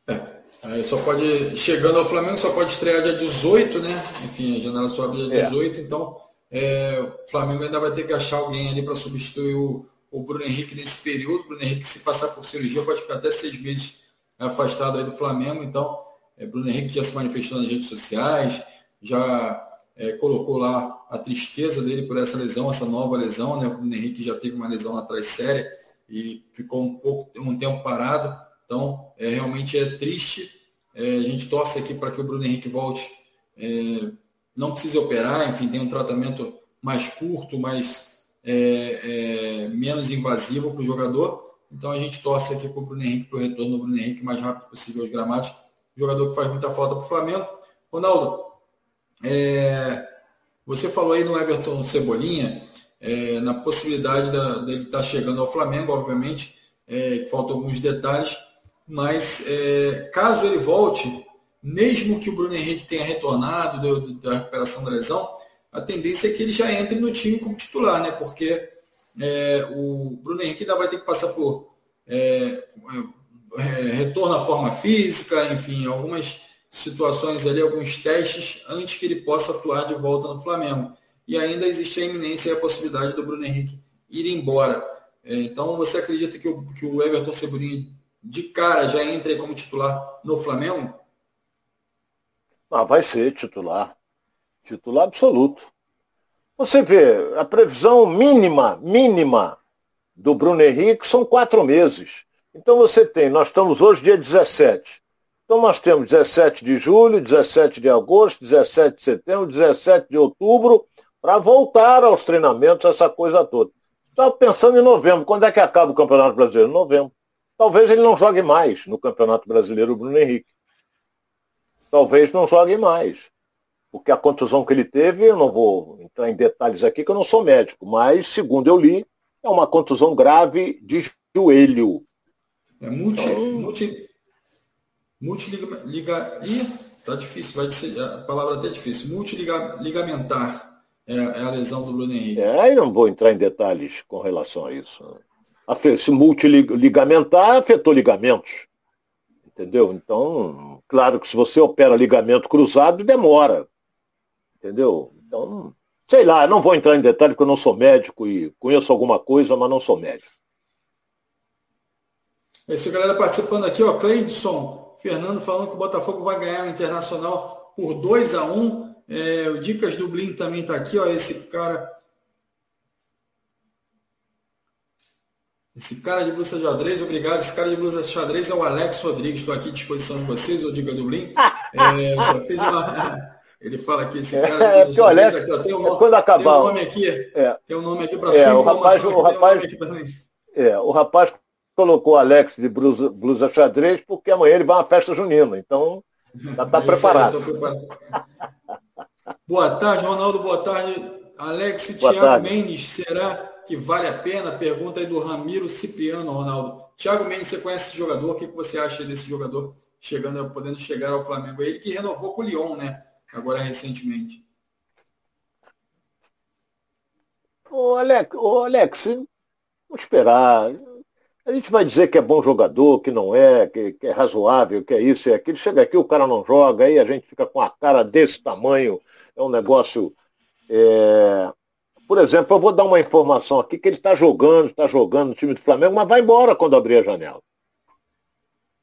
É, aí só pode, chegando ao Flamengo, só pode estrear dia 18, né? Enfim, a janela só abre dia 18, é. então é, o Flamengo ainda vai ter que achar alguém ali para substituir o, o Bruno Henrique nesse período. O Bruno Henrique, se passar por cirurgia, pode ficar até seis meses afastado aí do Flamengo. Então, é, Bruno Henrique já se manifestou nas redes sociais, já é, colocou lá a tristeza dele por essa lesão, essa nova lesão, né? O Bruno Henrique já teve uma lesão atrás séria e ficou um pouco um tempo parado. Então, é, realmente é triste. É, a gente torce aqui para que o Bruno Henrique volte. É, não precise operar, enfim, tem um tratamento mais curto, mais é, é, menos invasivo para o jogador. Então a gente torce aqui para o Bruno Henrique, para o retorno do Bruno Henrique mais rápido possível aos gramados. Jogador que faz muita falta para o Flamengo. Ronaldo, é, você falou aí no Everton Cebolinha, na possibilidade da, dele estar tá chegando ao Flamengo, obviamente, é, faltam alguns detalhes, mas é, caso ele volte, mesmo que o Bruno Henrique tenha retornado do, do, da recuperação da lesão, a tendência é que ele já entre no time como titular, né? Porque é, o Bruno Henrique ainda vai ter que passar por é, é, retorno à forma física, enfim, algumas situações ali, alguns testes, antes que ele possa atuar de volta no Flamengo. E ainda existe a iminência e a possibilidade do Bruno Henrique ir embora. É, então, você acredita que o, que o Everton Cebolinha, de cara, já entra como titular no Flamengo? Ah, vai ser titular. Titular absoluto. Você vê, a previsão mínima, mínima do Bruno Henrique são quatro meses. Então você tem, nós estamos hoje dia 17. Então nós temos 17 de julho, 17 de agosto, 17 de setembro, 17 de outubro, para voltar aos treinamentos, essa coisa toda. Estava pensando em novembro. Quando é que acaba o Campeonato Brasileiro? Novembro. Talvez ele não jogue mais no Campeonato Brasileiro, o Bruno Henrique. Talvez não jogue mais. Porque a contusão que ele teve, eu não vou entrar em detalhes aqui, que eu não sou médico, mas, segundo eu li, é uma contusão grave de joelho. É multi, então... multi, multiliga, liga, ih, tá difícil, vai ser, a palavra até difícil. Multiligamentar é, é a lesão do Bruno Henrique. É, eu não vou entrar em detalhes com relação a isso. Se multiligamentar, afetou ligamentos. Entendeu? Então, claro que se você opera ligamento cruzado, demora. Entendeu? Então, sei lá, não vou entrar em detalhe porque eu não sou médico e conheço alguma coisa, mas não sou médico. Esse galera participando aqui, ó, Cleidson, Fernando falando que o Botafogo vai ganhar o Internacional por 2 a 1 é, o Dicas do Blin também está aqui, ó, esse cara. Esse cara de blusa de xadrez, obrigado. Esse cara de blusa de xadrez é o Alex Rodrigues. Estou aqui à disposição de vocês, o Dica do Blin. É, fez uma... Ele fala aqui, esse cara é, de blusa de xadrez, aqui, ó, tem, um nome, quando acabar, tem um nome aqui. É, tem um nome aqui para é, sua o rapaz, o rapaz, é, o rapaz colocou Alex de blusa, blusa xadrez porque amanhã ele vai a uma festa junina. Então, já está preparado. Boa tarde, Ronaldo. Boa tarde, Alex. Tarde. Mendes, será que vale a pena? Pergunta aí do Ramiro Cipriano, Ronaldo. Thiago Mendes, você conhece esse jogador? O que você acha desse jogador chegando, podendo chegar ao Flamengo? Ele que renovou com o Lyon, né? Agora recentemente. Ô Alex, ô Alex, vamos esperar. A gente vai dizer que é bom jogador, que não é, que, que é razoável, que é isso, é aquilo. Chega aqui, o cara não joga, aí a gente fica com a cara desse tamanho. É um negócio. É... Por exemplo, eu vou dar uma informação aqui que ele está jogando, está jogando no time do Flamengo, mas vai embora quando abrir a janela.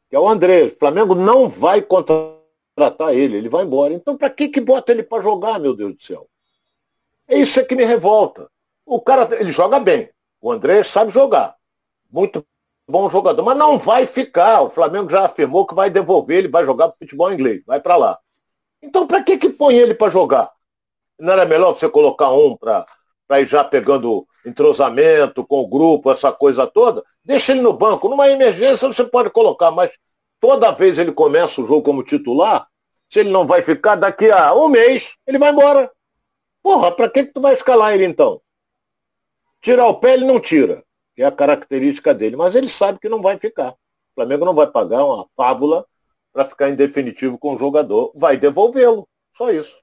Que é o André. O Flamengo não vai contratar ele, ele vai embora. Então, para que, que bota ele para jogar, meu Deus do céu? É isso que me revolta. O cara, ele joga bem. O André sabe jogar. Muito bom jogador, mas não vai ficar. O Flamengo já afirmou que vai devolver, ele vai jogar para futebol inglês, vai para lá. Então, para que que põe ele para jogar? Não era melhor você colocar um para ir já pegando entrosamento com o grupo, essa coisa toda? Deixa ele no banco. Numa emergência você pode colocar, mas toda vez ele começa o jogo como titular, se ele não vai ficar, daqui a um mês, ele vai embora. Porra, para que, que tu vai escalar ele então? Tirar o pé, ele não tira que é a característica dele, mas ele sabe que não vai ficar. O Flamengo não vai pagar uma fábula para ficar em definitivo com o jogador, vai devolvê-lo, só isso.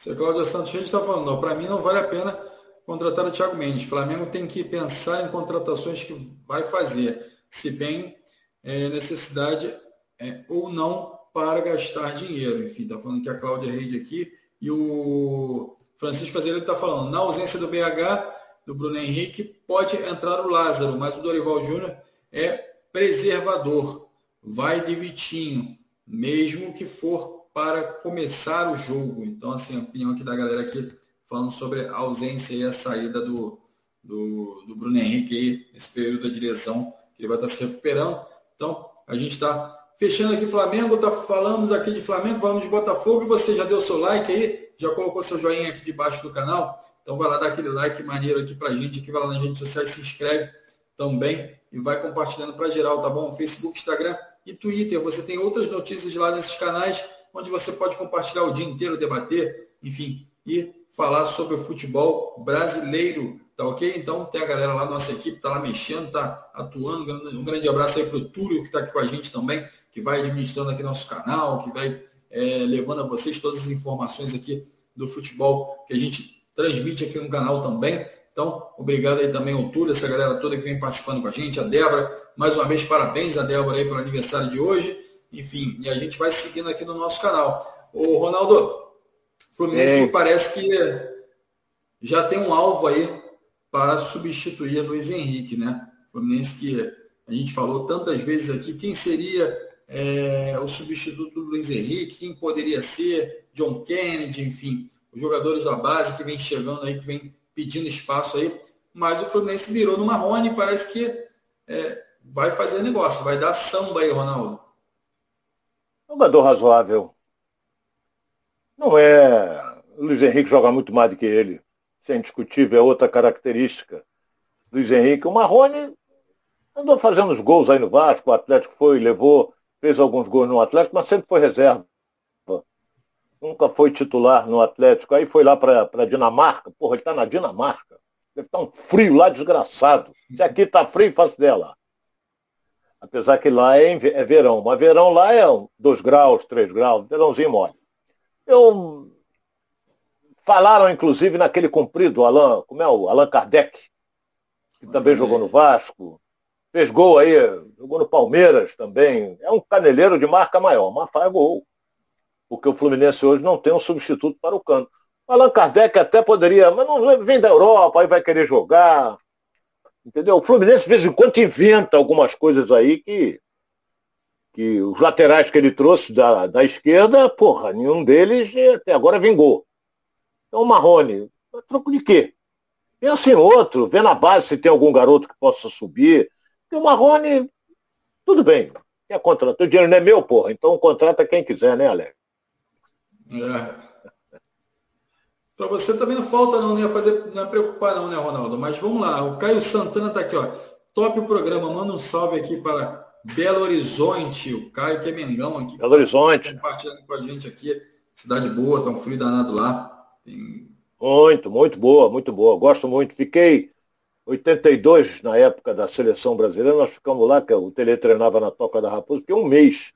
Você, Cláudia Santos, a gente está falando, para mim não vale a pena contratar o Thiago Mendes. O Flamengo tem que pensar em contratações que vai fazer, se bem é, necessidade é, ou não para gastar dinheiro. Enfim, está falando que a Cláudia Reide aqui e o Francisco Azevedo está falando, na ausência do BH, do Bruno Henrique, pode entrar o Lázaro, mas o Dorival Júnior é preservador. Vai de Vitinho, mesmo que for para começar o jogo. Então, assim, a opinião aqui da galera aqui falando sobre a ausência e a saída do, do, do Bruno Henrique nesse período da direção, que ele vai estar se recuperando. Então, a gente está fechando aqui Flamengo, tá, falamos aqui de Flamengo, falamos de Botafogo, você já deu seu like aí, já colocou seu joinha aqui debaixo do canal. Então vai lá dar aquele like maneiro aqui pra gente, aqui vai lá nas redes sociais, se inscreve também e vai compartilhando para geral, tá bom? Facebook, Instagram e Twitter. Você tem outras notícias lá nesses canais, onde você pode compartilhar o dia inteiro, debater, enfim, e falar sobre o futebol brasileiro, tá ok? Então tem a galera lá, nossa equipe tá lá mexendo, tá atuando. Um grande abraço aí pro Túlio, que está aqui com a gente também, que vai administrando aqui nosso canal, que vai é, levando a vocês todas as informações aqui do futebol que a gente transmite aqui no canal também. Então, obrigado aí também ao Túlio, essa galera toda que vem participando com a gente, a Débora, mais uma vez, parabéns a Débora aí pelo aniversário de hoje. Enfim, e a gente vai seguindo aqui no nosso canal. Ô, Ronaldo, Fluminense me parece que já tem um alvo aí para substituir a Luiz Henrique, né? Fluminense que a gente falou tantas vezes aqui, quem seria é, o substituto do Luiz Henrique, quem poderia ser, John Kennedy, enfim, os jogadores da base que vem chegando aí, que vem pedindo espaço aí. Mas o Fluminense virou no Marrone, parece que é, vai fazer negócio, vai dar samba aí, Ronaldo. Jogador razoável. Não é. O Luiz Henrique joga muito mais do que ele. Isso é indiscutível, é outra característica. Luiz Henrique. O Marrone andou fazendo os gols aí no Vasco, o Atlético foi, levou, fez alguns gols no Atlético, mas sempre foi reserva. Nunca foi titular no Atlético. Aí foi lá para Dinamarca. Porra, ele está na Dinamarca. Deve estar tá um frio lá desgraçado. Se aqui está frio, faço dela. Apesar que lá é, é verão. Mas verão lá é 2 graus, 3 graus, verãozinho mole. Eu falaram, inclusive, naquele comprido, Allan, como é o Allan Kardec, que também jogou no Vasco, fez gol aí, jogou no Palmeiras também. É um caneleiro de marca maior, mas faz gol. Porque o Fluminense hoje não tem um substituto para o canto. Allan Kardec até poderia, mas não vem da Europa, aí vai querer jogar. Entendeu? O Fluminense, de vez em quando, inventa algumas coisas aí que, que os laterais que ele trouxe da, da esquerda, porra, nenhum deles até agora vingou. Então, Marrone, troco de quê? Pensa em outro, vê na base se tem algum garoto que possa subir. Porque o Marrone, tudo bem. Quer contratar? O dinheiro não é meu, porra. Então contrata quem quiser, né, Alex? É. Para você também não falta não, né? Fazer, não é preocupar não, né, Ronaldo? Mas vamos lá. O Caio Santana está aqui, ó. Top o programa. Manda um salve aqui para Belo Horizonte. O Caio que é Mengão aqui. Belo Horizonte. Compartilhando com a gente aqui. Cidade boa, tá um frio danado lá. Tem... Muito, muito boa, muito boa. Gosto muito. Fiquei 82 na época da seleção brasileira. Nós ficamos lá, que o Tele treinava na Toca da Raposa. Fiquei um mês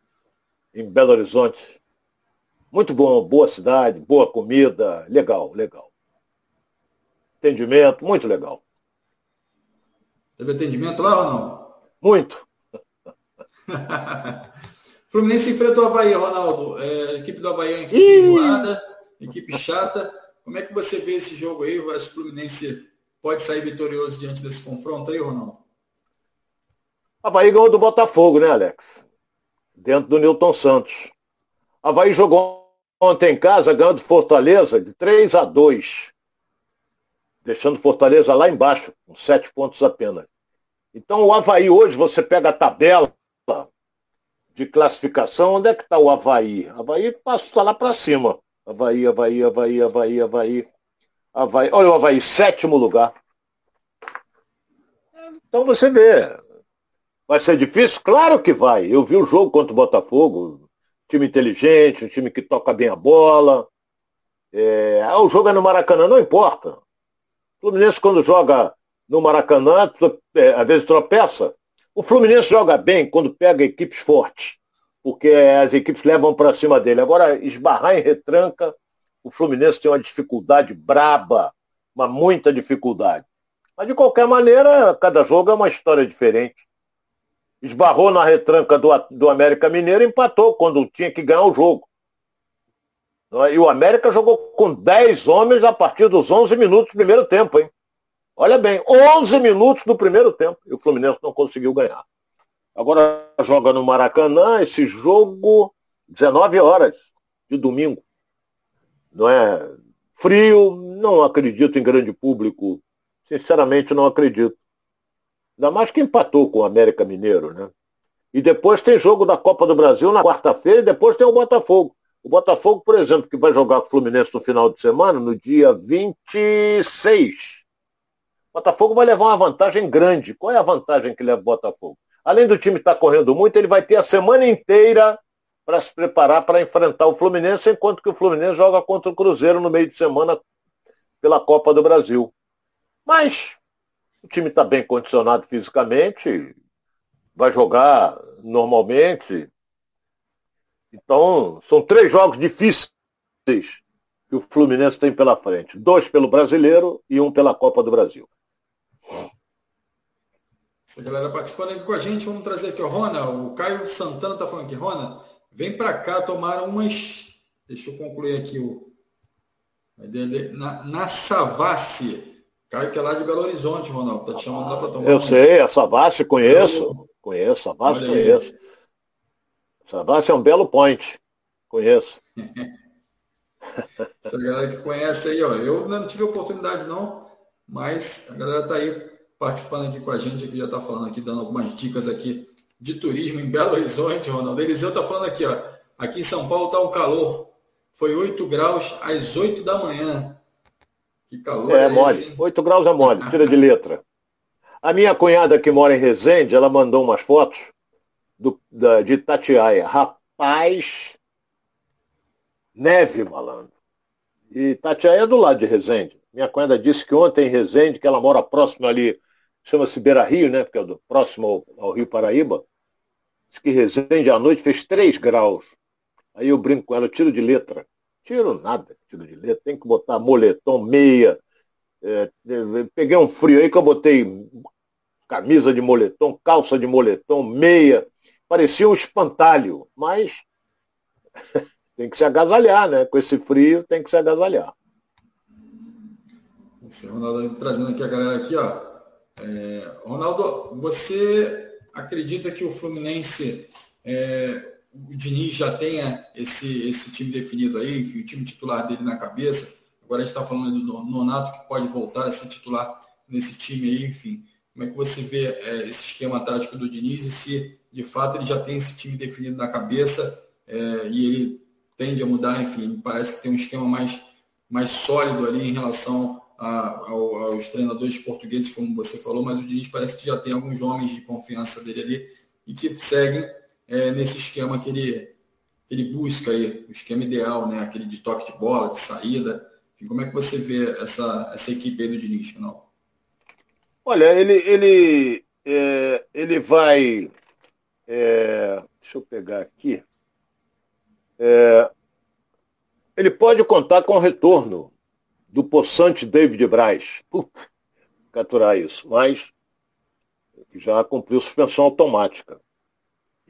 em Belo Horizonte muito bom, boa cidade, boa comida, legal, legal. Atendimento, muito legal. Teve atendimento lá ou não? Muito. Fluminense enfrentou o Havaí, Ronaldo. É, equipe do Havaí é uma equipe enjoada, equipe chata. Como é que você vê esse jogo aí? O Fluminense pode sair vitorioso diante desse confronto aí, Ronaldo? Havaí ganhou do Botafogo, né, Alex? Dentro do Newton Santos. Havaí jogou ontem em casa, ganhando Fortaleza de 3 a 2. Deixando Fortaleza lá embaixo, com sete pontos apenas. Então o Havaí hoje, você pega a tabela de classificação, onde é que está o Havaí? Havaí passa lá para cima. Havaí, Havaí, Havaí, Havaí, Havaí. Havaí. Olha o Havaí, sétimo lugar. Então você vê. Vai ser difícil? Claro que vai. Eu vi o jogo contra o Botafogo, time inteligente, um time que toca bem a bola. É, ah, o jogo é no Maracanã, não importa. O Fluminense, quando joga no Maracanã, é, às vezes tropeça. O Fluminense joga bem quando pega equipes fortes, porque as equipes levam para cima dele. Agora, esbarrar em retranca, o Fluminense tem uma dificuldade braba, uma muita dificuldade. Mas, de qualquer maneira, cada jogo é uma história diferente esbarrou na retranca do, do América Mineiro e empatou quando tinha que ganhar o jogo. É? E o América jogou com 10 homens a partir dos 11 minutos do primeiro tempo, hein? Olha bem, 11 minutos do primeiro tempo e o Fluminense não conseguiu ganhar. Agora joga no Maracanã esse jogo 19 horas de domingo. Não é frio, não acredito em grande público. Sinceramente não acredito. Ainda mais que empatou com o América Mineiro, né? E depois tem jogo da Copa do Brasil na quarta-feira e depois tem o Botafogo. O Botafogo, por exemplo, que vai jogar com o Fluminense no final de semana, no dia 26. O Botafogo vai levar uma vantagem grande. Qual é a vantagem que leva o Botafogo? Além do time estar correndo muito, ele vai ter a semana inteira para se preparar para enfrentar o Fluminense, enquanto que o Fluminense joga contra o Cruzeiro no meio de semana pela Copa do Brasil. Mas o time está bem condicionado fisicamente, vai jogar normalmente. Então, são três jogos difíceis que o Fluminense tem pela frente. Dois pelo brasileiro e um pela Copa do Brasil. Essa galera participando aqui com a gente, vamos trazer aqui o Rona. O Caio Santana está falando aqui, Rona, vem para cá tomar umas. Deixa eu concluir aqui o. Na, na Savassi. Caio que é lá de Belo Horizonte, Ronaldo. Tá te chamando lá para tomar. Eu sei, a Savassi conheço. Conheço, a Savassi conheço. Savassi é um belo point. Conheço. Essa galera que conhece aí, ó. Eu não tive oportunidade não, mas a galera tá aí participando aqui com a gente, que já está falando aqui, dando algumas dicas aqui de turismo em Belo Horizonte, Ronaldo. Eliseu está falando aqui, ó. Aqui em São Paulo está um calor. Foi 8 graus às 8 da manhã. Que calor é, é mole. Esse, 8 graus é mole, tira de letra. A minha cunhada que mora em Resende, ela mandou umas fotos do, da, de Tatiaia. Rapaz, neve, malandro. E Tatiaia é do lado de Resende. Minha cunhada disse que ontem em Resende, que ela mora próximo ali, chama-se Beira Rio, né? Porque é do, próximo ao, ao, Rio Paraíba. Diz que Resende à noite fez 3 graus. Aí eu brinco com ela, tiro de letra. Tiro nada, tiro de letra. Tem que botar moletom, meia. É, peguei um frio aí que eu botei camisa de moletom, calça de moletom, meia. Parecia um espantalho, mas tem que se agasalhar, né? Com esse frio tem que se agasalhar. Esse Ronaldo trazendo aqui a galera aqui, ó. É, Ronaldo, você acredita que o Fluminense, é, o Diniz já tenha esse, esse time definido aí, o time titular dele na cabeça? Agora a gente está falando do Nonato que pode voltar a ser titular nesse time aí, enfim. Como é que você vê é, esse esquema tático do Diniz e se de fato ele já tem esse time definido na cabeça é, e ele tende a mudar, enfim, parece que tem um esquema mais, mais sólido ali em relação a, aos treinadores portugueses, como você falou, mas o Diniz parece que já tem alguns homens de confiança dele ali e que seguem é, nesse esquema que ele, que ele busca aí, o esquema ideal, né? aquele de toque de bola, de saída. Enfim, como é que você vê essa, essa equipe aí do Diniz, final? Olha, ele, ele, é, ele vai. É, deixa eu pegar aqui. É, ele pode contar com o retorno do possante David Braz. Puta, capturar isso. Mas já cumpriu suspensão automática.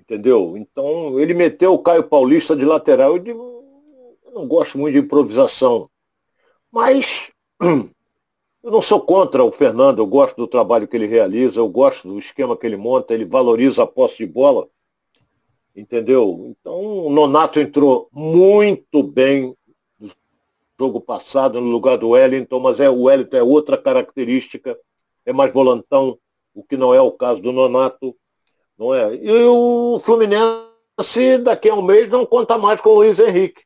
Entendeu? Então, ele meteu o Caio Paulista de lateral. Eu, digo, eu não gosto muito de improvisação. Mas eu não sou contra o Fernando, eu gosto do trabalho que ele realiza, eu gosto do esquema que ele monta, ele valoriza a posse de bola. Entendeu? Então, o Nonato entrou muito bem jogo passado no lugar do Wellington, mas é, o Wellington é outra característica, é mais volantão, o que não é o caso do Nonato. Não é? E o Fluminense, daqui a um mês, não conta mais com o Luiz Henrique.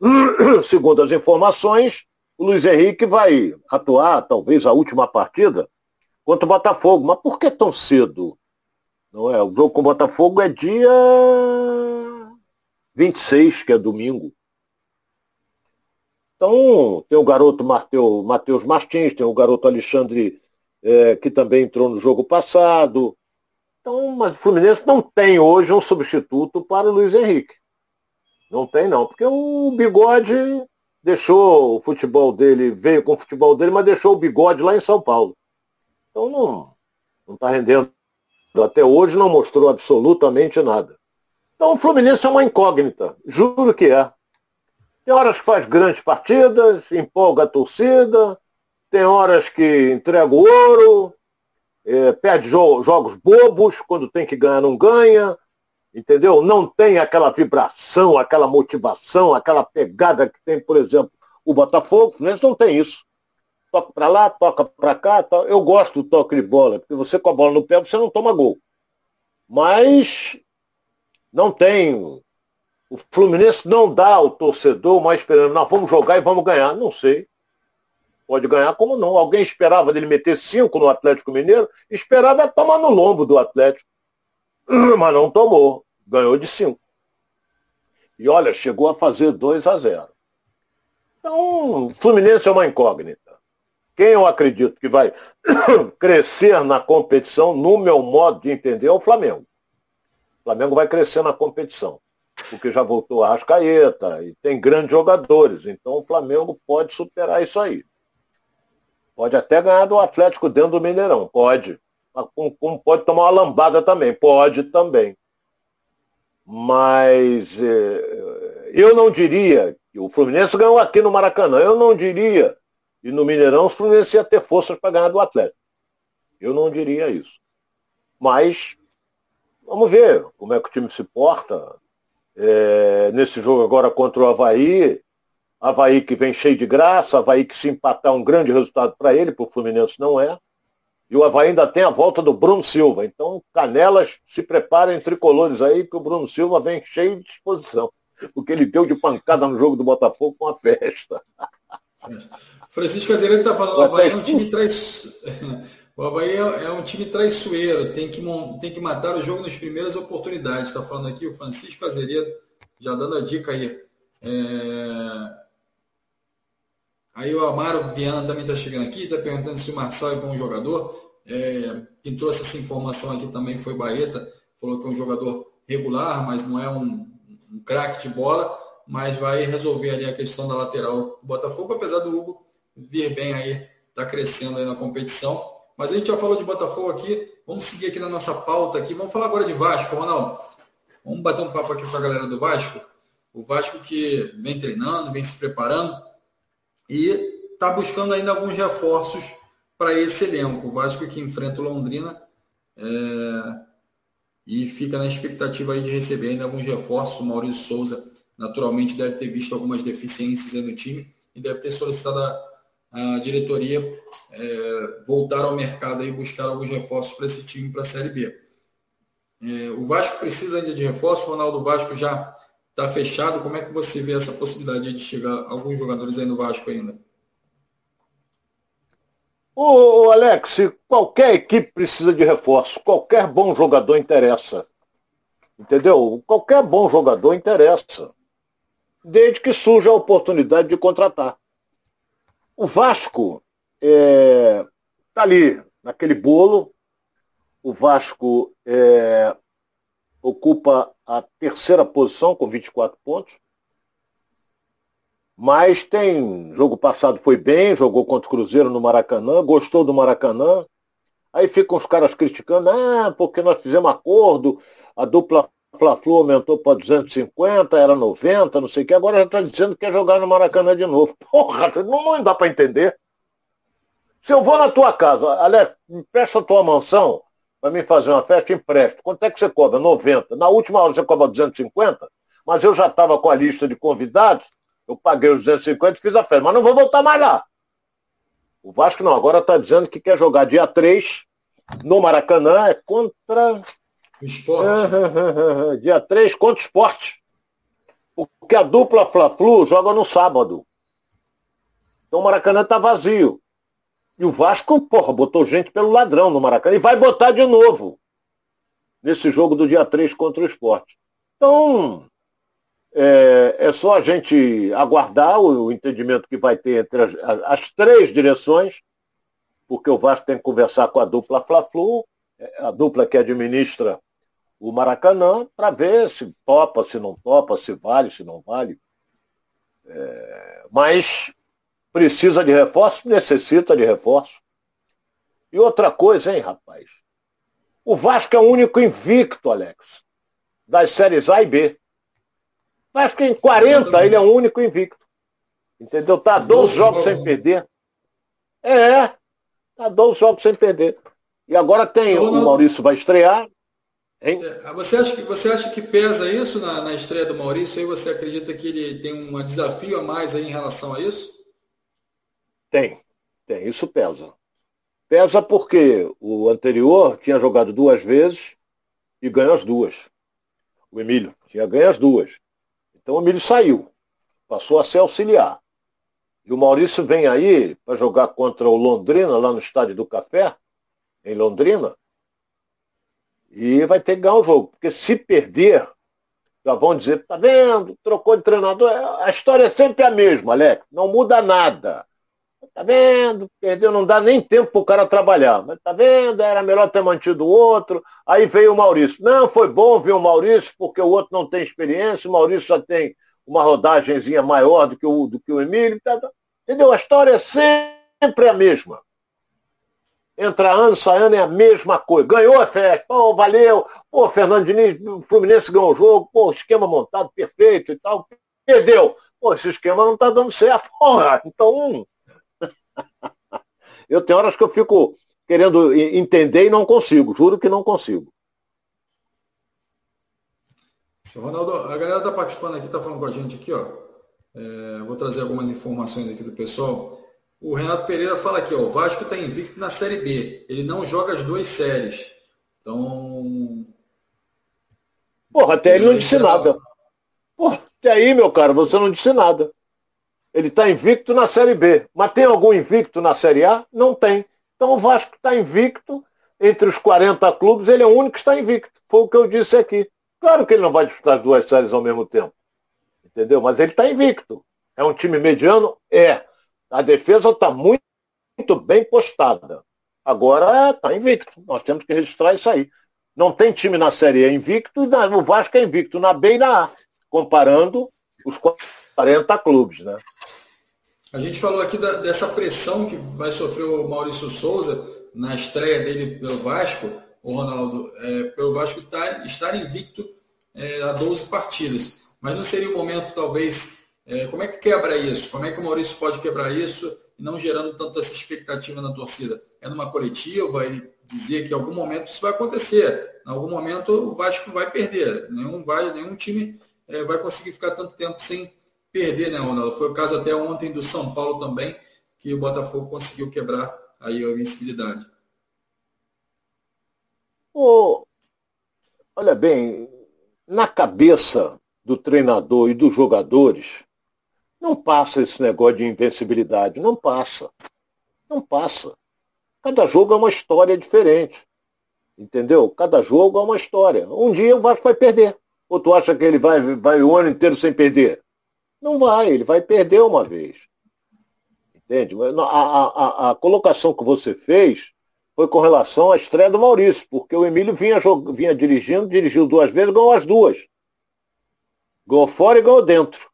Segundo as informações, o Luiz Henrique vai atuar, talvez, a última partida contra o Botafogo. Mas por que tão cedo? Não é? O jogo com o Botafogo é dia 26, que é domingo. Então, tem o garoto Matheus Martins, tem o garoto Alexandre, é, que também entrou no jogo passado. Então, mas o Fluminense não tem hoje um substituto para o Luiz Henrique. Não tem, não, porque o bigode deixou o futebol dele, veio com o futebol dele, mas deixou o bigode lá em São Paulo. Então não não está rendendo. Até hoje não mostrou absolutamente nada. Então o Fluminense é uma incógnita, juro que é. Tem horas que faz grandes partidas, empolga a torcida, tem horas que entrega o ouro, é, perde jo jogos bobos, quando tem que ganhar não ganha, entendeu? Não tem aquela vibração, aquela motivação, aquela pegada que tem, por exemplo, o Botafogo, né? não tem isso. Toca para lá, toca para cá. Eu gosto do toque de bola, porque você com a bola no pé você não toma gol. Mas não tem o Fluminense não dá ao torcedor mais esperando, não, vamos jogar e vamos ganhar. Não sei. Pode ganhar como não. Alguém esperava dele meter cinco no Atlético Mineiro, esperava tomar no lombo do Atlético. Mas não tomou. Ganhou de cinco. E olha, chegou a fazer 2 a 0. Então, o Fluminense é uma incógnita. Quem eu acredito que vai crescer na competição, no meu modo de entender, é o Flamengo. O Flamengo vai crescer na competição porque já voltou a Rascaeta e tem grandes jogadores. Então o Flamengo pode superar isso aí. Pode até ganhar do Atlético dentro do Mineirão, pode. Pode tomar uma lambada também, pode também. Mas é, eu não diria que o Fluminense ganhou aqui no Maracanã. Eu não diria. E no Mineirão o Fluminense ia ter forças para ganhar do Atlético. Eu não diria isso. Mas vamos ver como é que o time se porta é, nesse jogo agora contra o Havaí. Havaí que vem cheio de graça, Havaí que se empatar um grande resultado para ele, para o Fluminense não é. E o Havaí ainda tem a volta do Bruno Silva. Então, Canelas, se preparem tricolores aí, que o Bruno Silva vem cheio de disposição. O que ele deu de pancada no jogo do Botafogo foi uma festa. Francisco Azevedo está falando, o Havaí é um time traiçoeiro. O Havaí é, é um time traiçoeiro, tem que, tem que matar o jogo nas primeiras oportunidades. Está falando aqui o Francisco Azevedo, já dando a dica aí. É... Aí o Amaro Viana também está chegando aqui, está perguntando se o Marçal é bom jogador. É... Quem trouxe essa informação aqui também foi Baeta, falou que é um jogador regular, mas não é um, um craque de bola, mas vai resolver ali a questão da lateral do Botafogo, apesar do Hugo vir bem aí, está crescendo aí na competição. Mas a gente já falou de Botafogo aqui, vamos seguir aqui na nossa pauta aqui, vamos falar agora de Vasco, Ronaldo. Vamos bater um papo aqui com a galera do Vasco. O Vasco que vem treinando, vem se preparando e está buscando ainda alguns reforços para esse elenco. O Vasco que enfrenta o Londrina é, e fica na expectativa aí de receber ainda alguns reforços. O Maurício Souza naturalmente deve ter visto algumas deficiências no time e deve ter solicitado a, a diretoria é, voltar ao mercado e buscar alguns reforços para esse time para a Série B. É, o Vasco precisa ainda de reforços, o Ronaldo Vasco já está fechado. Como é que você vê essa possibilidade de chegar alguns jogadores aí no Vasco ainda? Ô, Alex, qualquer equipe precisa de reforço. Qualquer bom jogador interessa. Entendeu? Qualquer bom jogador interessa desde que surja a oportunidade de contratar. O Vasco está é, tá ali, naquele bolo. O Vasco é, ocupa a terceira posição com 24 pontos. Mas tem. Jogo passado foi bem, jogou contra o Cruzeiro no Maracanã, gostou do Maracanã. Aí ficam os caras criticando, ah, porque nós fizemos acordo, a dupla Fla-Flu aumentou para 250, era 90, não sei o que, agora já está dizendo que quer jogar no Maracanã de novo. Porra, não, dá para entender. Se eu vou na tua casa, Alex, me presta a tua mansão para mim fazer uma festa, empresto. Quanto é que você cobra? 90. Na última hora você cobra 250, mas eu já estava com a lista de convidados, eu paguei os 250 e fiz a festa, mas não vou voltar mais lá. O Vasco não, agora está dizendo que quer jogar dia 3 no Maracanã, é contra Esporte. Dia 3 contra o esporte. Porque a dupla Fla-Flu joga no sábado. Então o Maracanã está vazio. E o Vasco, porra, botou gente pelo ladrão no Maracanã e vai botar de novo. Nesse jogo do dia 3 contra o esporte. Então, é, é só a gente aguardar o, o, entendimento que vai ter entre as, as, três direções, porque o Vasco tem que conversar com a dupla Fla-Flu, é, a dupla que administra o Maracanã para ver se topa, se não topa, se vale, se não vale. É, mas precisa de reforço, necessita de reforço. E outra coisa, hein, rapaz? O Vasco é o único invicto, Alex, das séries A e B. Vasco em 40, ele é o único invicto. Entendeu? Tá 12 jogos sem perder. É, tá 12 jogos sem perder. E agora tem, o Maurício vai estrear, Hein? É, você, acha que, você acha que pesa isso na, na estreia do Maurício? Aí você acredita que ele tem um desafio a mais aí em relação a isso? Tem, tem, isso pesa. Pesa porque o anterior tinha jogado duas vezes e ganhou as duas. O Emílio tinha ganho as duas. Então o Emílio saiu, passou a ser auxiliar. E o Maurício vem aí para jogar contra o Londrina, lá no Estádio do Café, em Londrina, e vai ter que ganhar o jogo. Porque se perder, já vão dizer, tá vendo? Trocou de treinador. A história é sempre a mesma, Alex. Não muda nada. Tá vendo? Perdeu, não dá nem tempo para o cara trabalhar. Mas tá vendo? Era melhor ter mantido o outro. Aí veio o Maurício. Não, foi bom vir o Maurício, porque o outro não tem experiência, o Maurício já tem uma rodagenzinha maior do que o, do que o Emílio. Tá, tá. Entendeu? A história é sempre a mesma. Entra ano, sai ano, é a mesma coisa. Ganhou a festa, pô, valeu. Pô, Fernando Diniz, o Fluminense ganhou o jogo, pô, esquema montado perfeito e tal. Perdeu. Pô, esse esquema não tá dando certo. Porra, então. Eu tenho horas que eu fico querendo entender e não consigo. Juro que não consigo. Ronaldo, a galera está participando aqui, está falando com a gente aqui, ó. É, vou trazer algumas informações aqui do pessoal. O Renato Pereira fala aqui, ó, o Vasco está invicto na Série B. Ele não joga as duas séries. Então. Porra, até ele não disse nada. Porra, até aí, meu cara, você não disse nada. Ele está invicto na Série B. Mas tem algum invicto na Série A? Não tem. Então o Vasco está invicto. Entre os 40 clubes, ele é o único que está invicto. Foi o que eu disse aqui. Claro que ele não vai disputar as duas séries ao mesmo tempo. Entendeu? Mas ele está invicto. É um time mediano? É. A defesa está muito, muito bem postada. Agora está invicto. Nós temos que registrar isso aí. Não tem time na Série A invicto e no Vasco é invicto na B e na A, comparando os 40 clubes, né? A gente falou aqui da, dessa pressão que vai sofrer o Maurício Souza na estreia dele pelo Vasco, o Ronaldo, é, pelo Vasco tá, estar invicto é, a 12 partidas. Mas não seria o momento, talvez, é, como é que quebra isso? Como é que o Maurício pode quebrar isso, não gerando tanto essa expectativa na torcida? É numa coletiva, ele dizer que em algum momento isso vai acontecer. Em algum momento o Vasco vai perder. Nenhum, vai, nenhum time é, vai conseguir ficar tanto tempo sem perder, né, Ronaldo? Foi o caso até ontem do São Paulo também, que o Botafogo conseguiu quebrar aí a invencibilidade. Oh, olha bem, na cabeça do treinador e dos jogadores, não passa esse negócio de invencibilidade, não passa. Não passa. Cada jogo é uma história diferente. Entendeu? Cada jogo é uma história. Um dia o Vasco vai perder. Ou tu acha que ele vai, vai o ano inteiro sem perder? Não vai, ele vai perder uma vez. Entende? A, a, a, colocação que você fez foi com relação à estreia do Maurício, porque o Emílio vinha, vinha dirigindo, dirigiu duas vezes, ganhou as duas. Ganhou fora e ganhou dentro.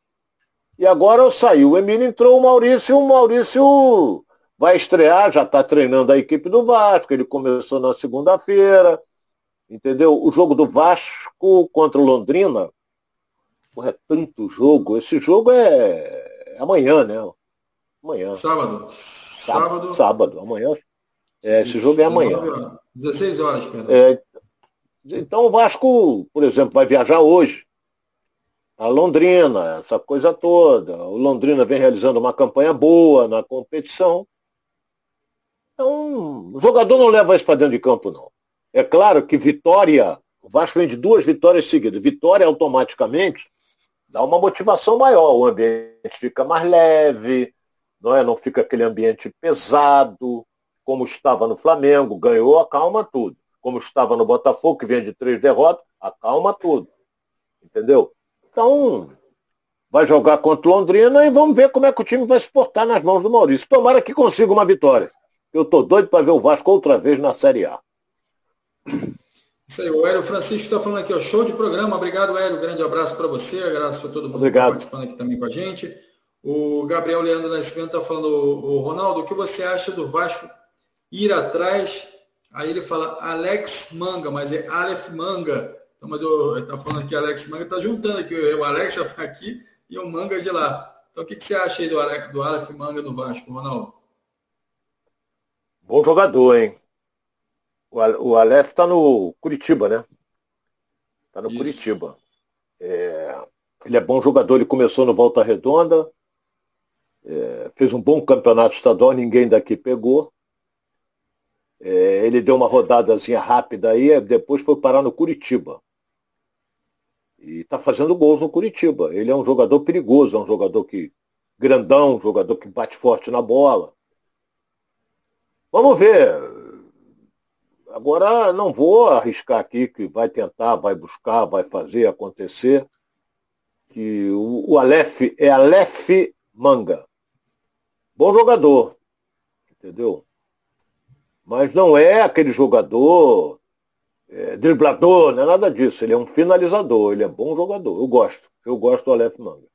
E agora saiu o Emílio, entrou o Maurício, o Maurício vai estrear, já está treinando a equipe do Vasco, ele começou na segunda-feira, entendeu? O jogo do Vasco contra o Londrina Porra, é tanto jogo. Esse jogo é, é amanhã, né? Amanhã. Sábado. Sábado. Sábado, amanhã. É, esse jogo é amanhã. 16 horas, perdão. É, então o Vasco, por exemplo, vai viajar hoje. A Londrina, essa coisa toda. O Londrina vem realizando uma campanha boa na competição. Então, o jogador não leva isso para dentro de campo, não. É claro que vitória, o Vasco vem de duas vitórias seguidas. Vitória automaticamente dá uma motivação maior, o ambiente fica mais leve, não, é? não fica aquele ambiente pesado, como estava no Flamengo, ganhou, acalma tudo. Como estava no Botafogo, que vem de três derrotas, acalma tudo. Entendeu? Então, vai jogar contra o Londrina e vamos ver como é que o time vai se portar nas mãos do Maurício. Tomara que consiga uma vitória. Eu estou doido para ver o Vasco outra vez na Série A. Isso aí, o Hélio Francisco está falando aqui, ó, show de programa. Obrigado, Hélio. Grande abraço para você, abraço para todo mundo Obrigado. que está participando aqui também com a gente. O Gabriel Leandro Nascimento está falando, o Ronaldo, o que você acha do Vasco ir atrás? Aí ele fala Alex Manga, mas é Aleph Manga. Então, mas eu está falando aqui Alex Manga, está juntando aqui o Alex aqui e o Manga de lá. Então, o que, que você acha aí do, Alex, do Aleph Manga do Vasco, Ronaldo? Bom jogador, hein? O Aleph está no Curitiba, né? Está no Isso. Curitiba. É, ele é bom jogador, ele começou no Volta Redonda, é, fez um bom campeonato estadual, ninguém daqui pegou. É, ele deu uma rodadazinha rápida aí, depois foi parar no Curitiba. E está fazendo gols no Curitiba. Ele é um jogador perigoso, é um jogador que grandão, um jogador que bate forte na bola. Vamos ver. Agora não vou arriscar aqui que vai tentar, vai buscar, vai fazer acontecer. Que o, o Aleph é Aleph Manga. Bom jogador, entendeu? Mas não é aquele jogador é, driblador, não é nada disso. Ele é um finalizador, ele é bom jogador. Eu gosto. Eu gosto do Aleph Manga.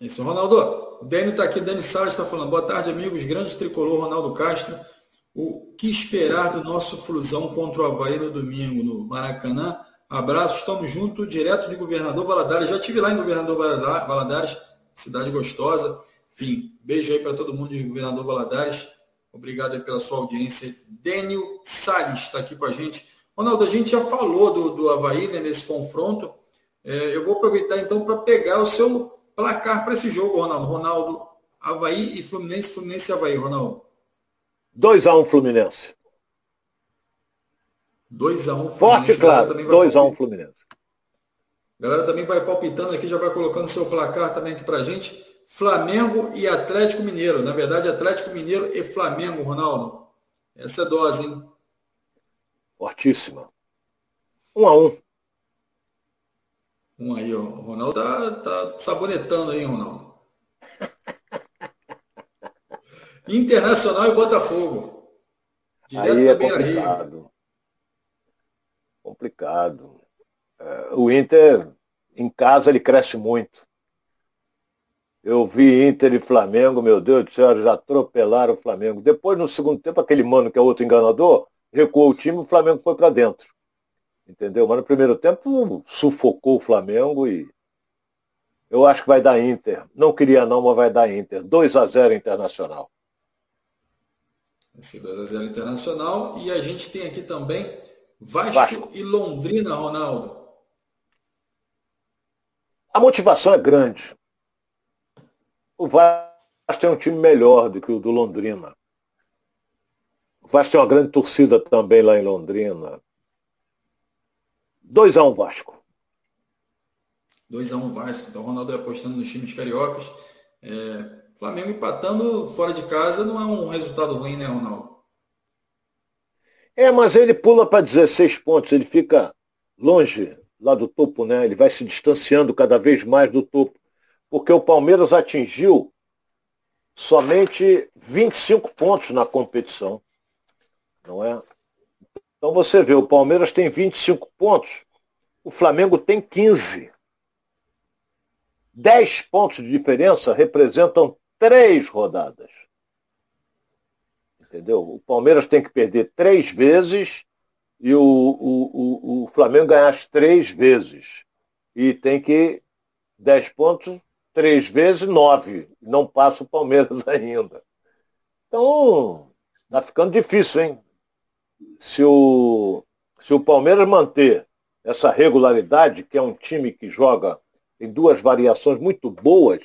Isso, Ronaldo. O Dani está aqui, Dani Salles está falando. Boa tarde, amigos. Grande tricolor, Ronaldo Castro. O que esperar do nosso Flusão contra o Havaí no domingo, no Maracanã? Abraço, estamos juntos, direto de Governador Valadares. Já estive lá em Governador Valadares, cidade gostosa. Enfim, beijo aí para todo mundo de Governador Valadares. Obrigado aí pela sua audiência. Dênio Salles está aqui com a gente. Ronaldo, a gente já falou do, do Havaí né, nesse confronto. É, eu vou aproveitar então para pegar o seu placar para esse jogo, Ronaldo. Ronaldo, Havaí e Fluminense, Fluminense e Havaí, Ronaldo. 2x1 um, Fluminense. 2x1 um, Fluminense. Forte, claro. 2x1 um, Fluminense. A galera também vai palpitando aqui, já vai colocando seu placar também aqui pra gente. Flamengo e Atlético Mineiro. Na verdade, Atlético Mineiro e Flamengo, Ronaldo. Essa é dose, hein? Fortíssima. Um a um. Um aí, ó. O Ronaldo tá, tá sabonetando aí, Ronaldo. Internacional e Botafogo. Direto aí é complicado. Complicado. É, o Inter, em casa, ele cresce muito. Eu vi Inter e Flamengo, meu Deus do céu, já atropelaram o Flamengo. Depois, no segundo tempo, aquele mano que é outro enganador, recuou o time e o Flamengo foi para dentro. Entendeu? Mas no primeiro tempo sufocou o Flamengo e eu acho que vai dar Inter. Não queria não, mas vai dar Inter. 2 a 0 Internacional. Esse 2 a 0 Internacional e a gente tem aqui também Vasco, Vasco. e Londrina, Ronaldo. A motivação é grande. O Vasco tem um time melhor do que o do Londrina. O Vasco tem uma grande torcida também lá em Londrina. 2x1 um Vasco. 2x1 um Vasco. Então o Ronaldo é apostando nos times cariocas. É, Flamengo empatando fora de casa não é um resultado ruim, né, Ronaldo? É, mas ele pula para 16 pontos, ele fica longe lá do topo, né? Ele vai se distanciando cada vez mais do topo. Porque o Palmeiras atingiu somente 25 pontos na competição. Não é? Então você vê, o Palmeiras tem 25 pontos, o Flamengo tem 15. 10 pontos de diferença representam três rodadas. Entendeu? O Palmeiras tem que perder três vezes e o, o, o, o Flamengo ganhar as três vezes. E tem que 10 pontos, três vezes, nove. Não passa o Palmeiras ainda. Então, está ficando difícil, hein? Se o, se o Palmeiras manter essa regularidade, que é um time que joga em duas variações muito boas,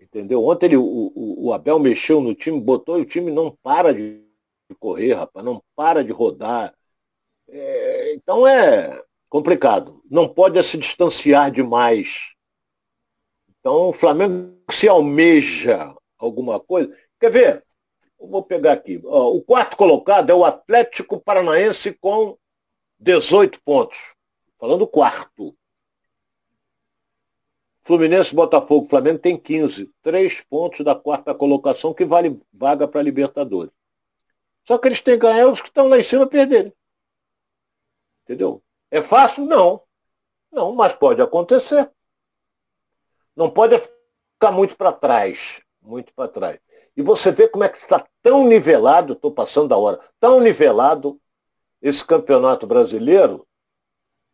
entendeu? Ontem ele, o, o, Abel mexeu no time, botou e o time não para de correr, rapaz, não para de rodar. É, então é complicado. Não pode se distanciar demais. Então o Flamengo se almeja alguma coisa. Quer ver? Eu vou pegar aqui. o quarto colocado é o Atlético Paranaense com 18 pontos. Falando quarto. Fluminense, Botafogo, Flamengo tem 15. Três pontos da quarta colocação que vale vaga para Libertadores. Só que eles têm que ganhar os que estão lá em cima perderem. Entendeu? É fácil? Não. Não, mas pode acontecer. Não pode ficar muito para trás. Muito para trás. E você vê como é que está tão nivelado, estou passando da hora, tão nivelado esse campeonato brasileiro,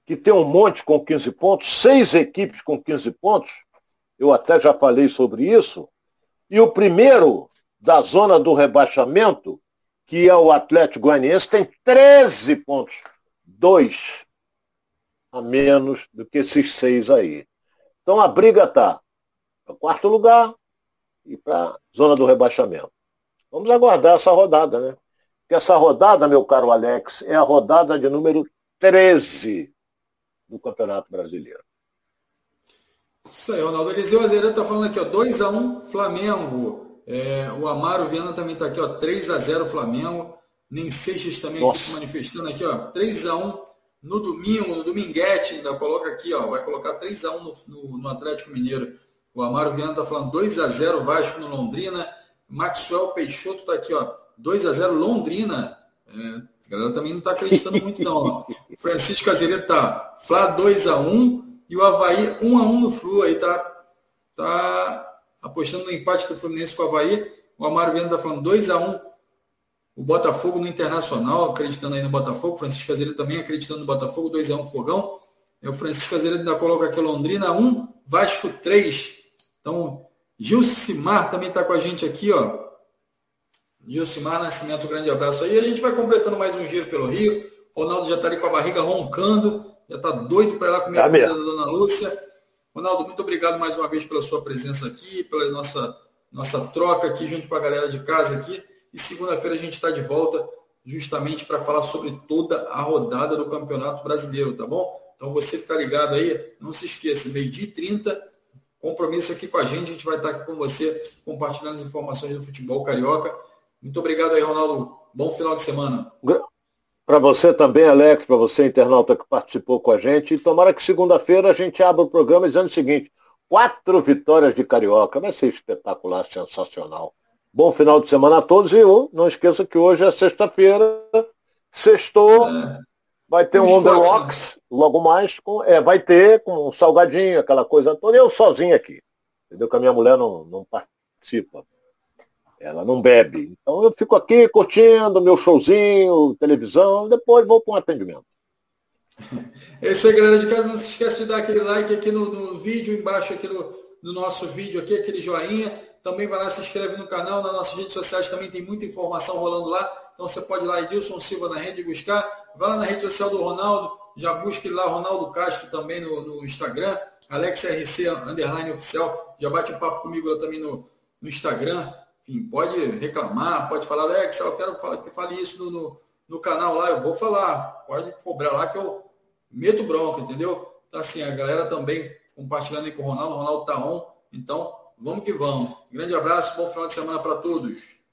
que tem um monte com 15 pontos, seis equipes com 15 pontos, eu até já falei sobre isso, e o primeiro da zona do rebaixamento, que é o Atlético Goianiense, tem 13 pontos dois a menos do que esses seis aí. Então a briga está para quarto lugar e para zona do rebaixamento. Vamos aguardar essa rodada, né? Porque essa rodada, meu caro Alex, é a rodada de número 13 do Campeonato Brasileiro. Isso aí, Ronaldo Eliseu Azevedo está falando aqui, ó, 2x1 Flamengo. É, o Amaro Viana também está aqui, ó, 3x0 Flamengo. Nem Seixas também aqui se manifestando aqui, ó. 3x1 no domingo, no Dominguete, ainda coloca aqui, ó. Vai colocar 3x1 no, no, no, Atlético Mineiro. O Amaro Viana está falando 2x0 Vasco no Londrina. Maxwell Peixoto está aqui, ó. 2x0 Londrina. É, a galera também não está acreditando muito, não. Ó. Francisco Azevedo tá Flá 2x1 e o Havaí 1x1 no Flu. Aí tá, tá apostando no empate do Fluminense com o Havaí. O Amaro Viana está falando 2x1 o Botafogo no Internacional, acreditando aí no Botafogo. Francisco Azevedo também acreditando no Botafogo, 2x1 Fogão. E o Francisco Azevedo ainda coloca aqui Londrina 1, Vasco 3. Então, Gilcimar também está com a gente aqui, ó. Gilcimar Nascimento, um grande abraço aí. A gente vai completando mais um giro pelo Rio. Ronaldo já está ali com a barriga roncando, já está doido para ir lá comer tá a comida da Dona Lúcia. Ronaldo, muito obrigado mais uma vez pela sua presença aqui, pela nossa, nossa troca aqui junto com a galera de casa aqui. E segunda-feira a gente está de volta justamente para falar sobre toda a rodada do Campeonato Brasileiro, tá bom? Então você que está ligado aí, não se esqueça, meio-dia e 30, compromisso aqui com a gente, a gente vai estar aqui com você compartilhando as informações do futebol carioca. Muito obrigado aí, Ronaldo. Bom final de semana. Para você também, Alex, para você, internauta que participou com a gente. E tomara que segunda-feira a gente abra o programa dizendo o seguinte: quatro vitórias de Carioca. Vai ser espetacular, sensacional. Bom final de semana a todos e não esqueça que hoje é sexta-feira, sextou, é. vai ter um, um Underlocks, né? logo mais, com, é, vai ter com um salgadinho, aquela coisa toda, eu sozinho aqui. Entendeu? Que a minha mulher não, não participa. Ela não bebe. Então eu fico aqui curtindo meu showzinho, televisão, depois vou para um atendimento. É isso aí, galera de casa. Não se esqueça de dar aquele like aqui no, no vídeo, embaixo aqui no, no, nosso vídeo aqui, aquele joinha. Também vai lá, se inscreve no canal, nas nossas redes sociais também tem muita informação rolando lá. Então você pode ir lá, Edilson Silva na rede buscar. Vai lá na rede social do Ronaldo, já busque lá Ronaldo Castro também no, no Instagram. Alex RC underline oficial. Já bate um papo comigo lá também no, no Instagram enfim, pode reclamar, pode falar, Alex, eu quero que fale isso no, no, no, canal lá, eu vou falar, pode cobrar lá que eu meto bronca, entendeu? Então, assim, a galera também compartilhando aí com o Ronaldo, o Ronaldo tá on, então vamos que vamos. Grande abraço, bom final de semana para todos.